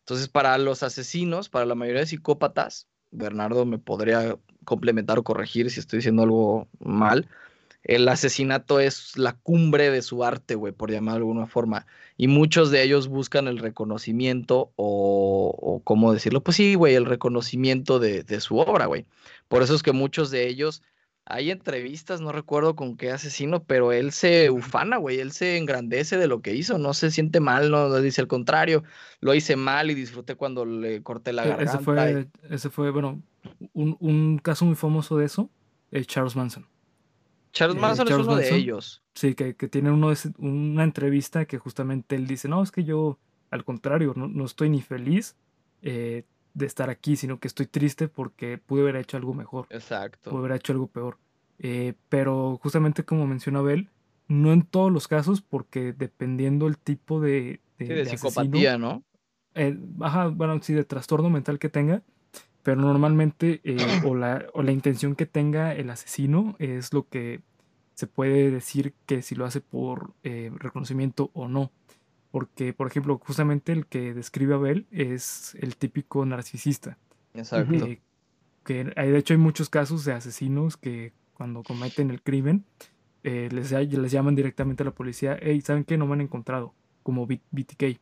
Entonces, para los asesinos, para la mayoría de psicópatas, Bernardo me podría complementar o corregir si estoy diciendo algo mal. El asesinato es la cumbre de su arte, güey, por llamarlo de alguna forma. Y muchos de ellos buscan el reconocimiento o, o ¿cómo decirlo? Pues sí, güey, el reconocimiento de, de su obra, güey. Por eso es que muchos de ellos, hay entrevistas, no recuerdo con qué asesino, pero él se ufana, güey, él se engrandece de lo que hizo, no se siente mal, no, no dice el contrario, lo hice mal y disfruté cuando le corté la E- garganta. Ese y- fue, ese fue, bueno, un, un caso muy famoso de eso, es Charles Manson. Charles eh, Manson Charles es uno de Manson. ellos. Sí, que, que tiene uno de una entrevista que justamente él dice, no, es que yo, al contrario, no, no estoy ni feliz eh, de estar aquí, sino que estoy triste porque pude haber hecho algo mejor, pude Exacto. haber hecho algo peor. Eh, pero justamente como menciona Abel, no en todos los casos, porque dependiendo el tipo de, de, Sí, de de asesino, psicopatía, ¿no? eh, ajá, bueno, sí, de trastorno mental que tenga, pero normalmente eh, o, la, o la intención que tenga el asesino es lo que se puede decir que si lo hace por eh, reconocimiento o no. Porque, por ejemplo, justamente el que describe a Abel es el típico narcisista. Exacto. eh, que hay, de hecho hay muchos casos de asesinos que cuando cometen el crimen eh, les, les llaman directamente a la policía, hey, ¿saben qué? No me han encontrado, como B- BTK.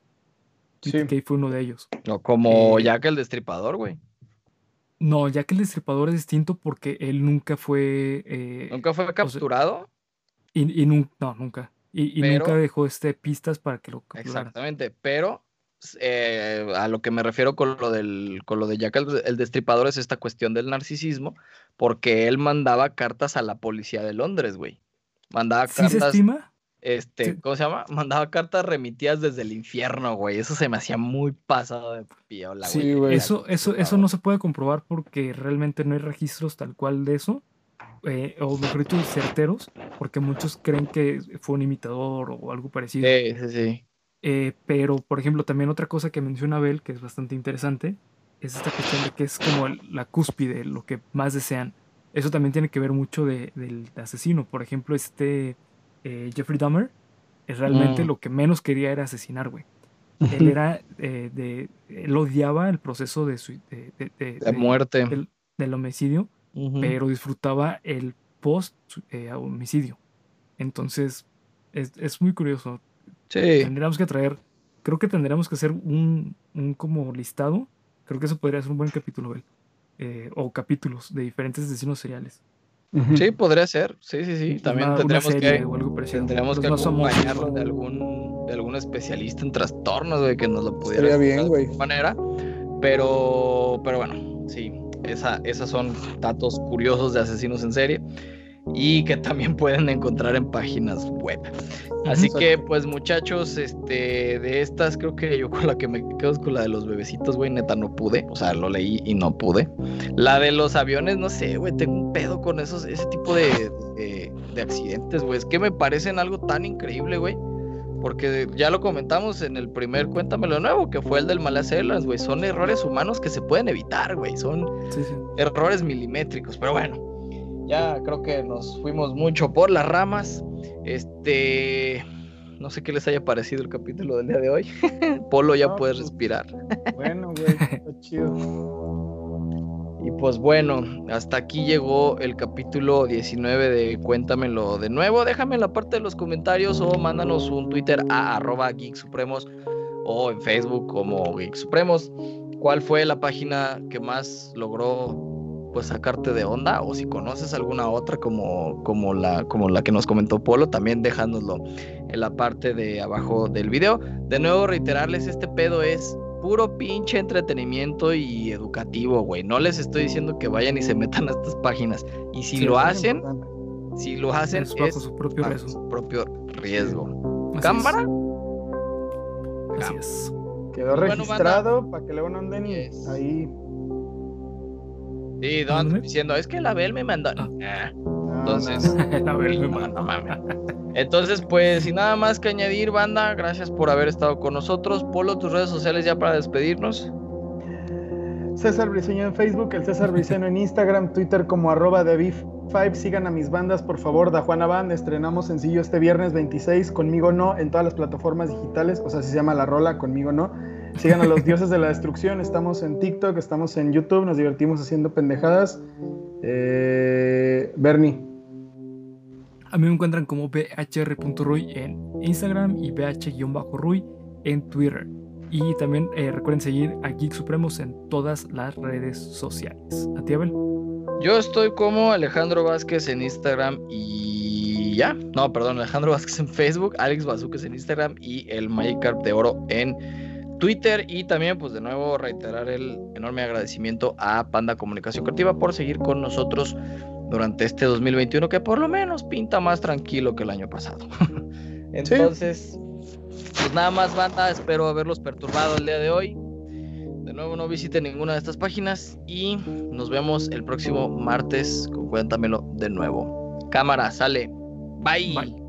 Sí. BTK fue uno de ellos. O como eh, Jack el Destripador, güey. No, ya que el destripador es distinto porque él nunca fue... eh, Nunca fue capturado. y, y nun- no, nunca. Y, y Pero- nunca dejó este, pistas para que lo capturaran. Exactamente, pero eh, a lo que me refiero con lo del con lo de Jack el, el Destripador es esta cuestión del narcisismo, porque él mandaba cartas a la policía de Londres, güey. Mandaba ¿Sí se cartas, estima? este, Sí. ¿cómo se llama? Mandaba cartas remitidas desde el infierno, güey. Eso se me hacía muy pasado de piola, güey. Sí, güey. Eso, eso, eso no se puede comprobar porque realmente no hay registros tal cual de eso. Eh, o mejor dicho, certeros, porque muchos creen que fue un imitador o algo parecido. Sí, sí, sí. Eh, pero, por ejemplo, también otra cosa que menciona Abel, que es bastante interesante, es esta cuestión de que es como el- la cúspide, lo que más desean. Eso también tiene que ver mucho de- del asesino. Por ejemplo, este eh, Jeffrey Dahmer, es realmente Mm. lo que menos quería era asesinar, güey. Él era eh, de. Él odiaba el proceso de, sui- de, de- de- De de- muerte. del, del homicidio, Pero disfrutaba el post eh, homicidio. Entonces, es, es muy curioso Sí, tendríamos que traer, creo que tendríamos que hacer un, un como listado, creo que eso podría ser un buen capítulo, Bel, eh, o capítulos de diferentes asesinos seriales. Ujú. sí, podría ser. Sí, sí, sí. También una- serie que o algo Los que famosos. acompañarlo de algún, de algún especialista en trastornos, güey, que nos lo pudiera Estaría bien, de alguna manera. Pero, pero bueno, sí, esa, esas son datos curiosos de asesinos en serie. y que también pueden encontrar en páginas web. Así que, pues, muchachos, este, de estas, creo que yo con la que me quedo es con la de los bebecitos, güey, neta, no pude. O sea, lo leí y no pude. La de los aviones, no sé, güey, tengo un pedo con esos, ese tipo de, de, accidentes, güey. Es que me parecen algo tan increíble, güey. Porque ya lo comentamos en el primer Cuéntamelo Nuevo, que fue el del Malacelas, güey. Son errores humanos que se pueden evitar, güey. Son errores milimétricos. Pero bueno, ya creo que nos fuimos mucho por las ramas. Este, no sé qué les haya parecido el capítulo del día de hoy. Polo, ya puedes pues, respirar. bueno, güey, está chido. Pues bueno, hasta aquí llegó el capítulo 19 de Cuéntamelo de nuevo. Déjame en la parte de los comentarios o mándanos un Twitter a arroba Geek Supremos o en Facebook como Geek Supremos. ¿Cuál fue la página que más logró pues sacarte de onda o si conoces alguna otra como, como, la, como la que nos comentó Polo, también dejándoslo en la parte de abajo del video. De nuevo reiterarles, este pedo es puro pinche entretenimiento y educativo, güey. No les estoy diciendo que vayan y se metan a estas páginas. Y si lo hacen, si lo hacen es bajo su propio riesgo. Su propio riesgo. ¿Cámara? Así es. Quedó registrado para que luego no anden ahí Sí, Don diciendo, es que la Bel me mandó. Ah. Ah, entonces, me mandó, Entonces, pues, sin nada más que añadir, banda, gracias por haber estado con nosotros. Polo, tus redes sociales ya para despedirnos. César Briceño en Facebook, el César Briceño en Instagram, Twitter como arroba de 5 Sigan a mis bandas, por favor, da Juana Band. Estrenamos sencillo este viernes 26, Conmigo No, en todas las plataformas digitales. O sea, se llama La Rola, Conmigo No. Sigan a los dioses de la destrucción. Estamos en TikTok, estamos en YouTube, nos divertimos haciendo pendejadas. Eh, Bernie. A mí me encuentran como bhr.ruy en Instagram y bh-ruy en Twitter. Y también eh, recuerden seguir a Geek Supremos en todas las redes sociales. ¿A ti, Abel? Yo estoy como Alejandro Vázquez en Instagram y ya. No, perdón, Alejandro Vázquez en Facebook, Alex Bazuques en Instagram y el Magikarp de Oro en Twitter y también pues de nuevo reiterar el enorme agradecimiento a Panda Comunicación Creativa por seguir con nosotros durante este 2021 que por lo menos pinta más tranquilo que el año pasado. Entonces, pues nada más banda, espero haberlos perturbado el día de hoy. De nuevo no visiten ninguna de estas páginas y nos vemos el próximo martes con Cuéntamelo de nuevo. Cámara, sale. Bye.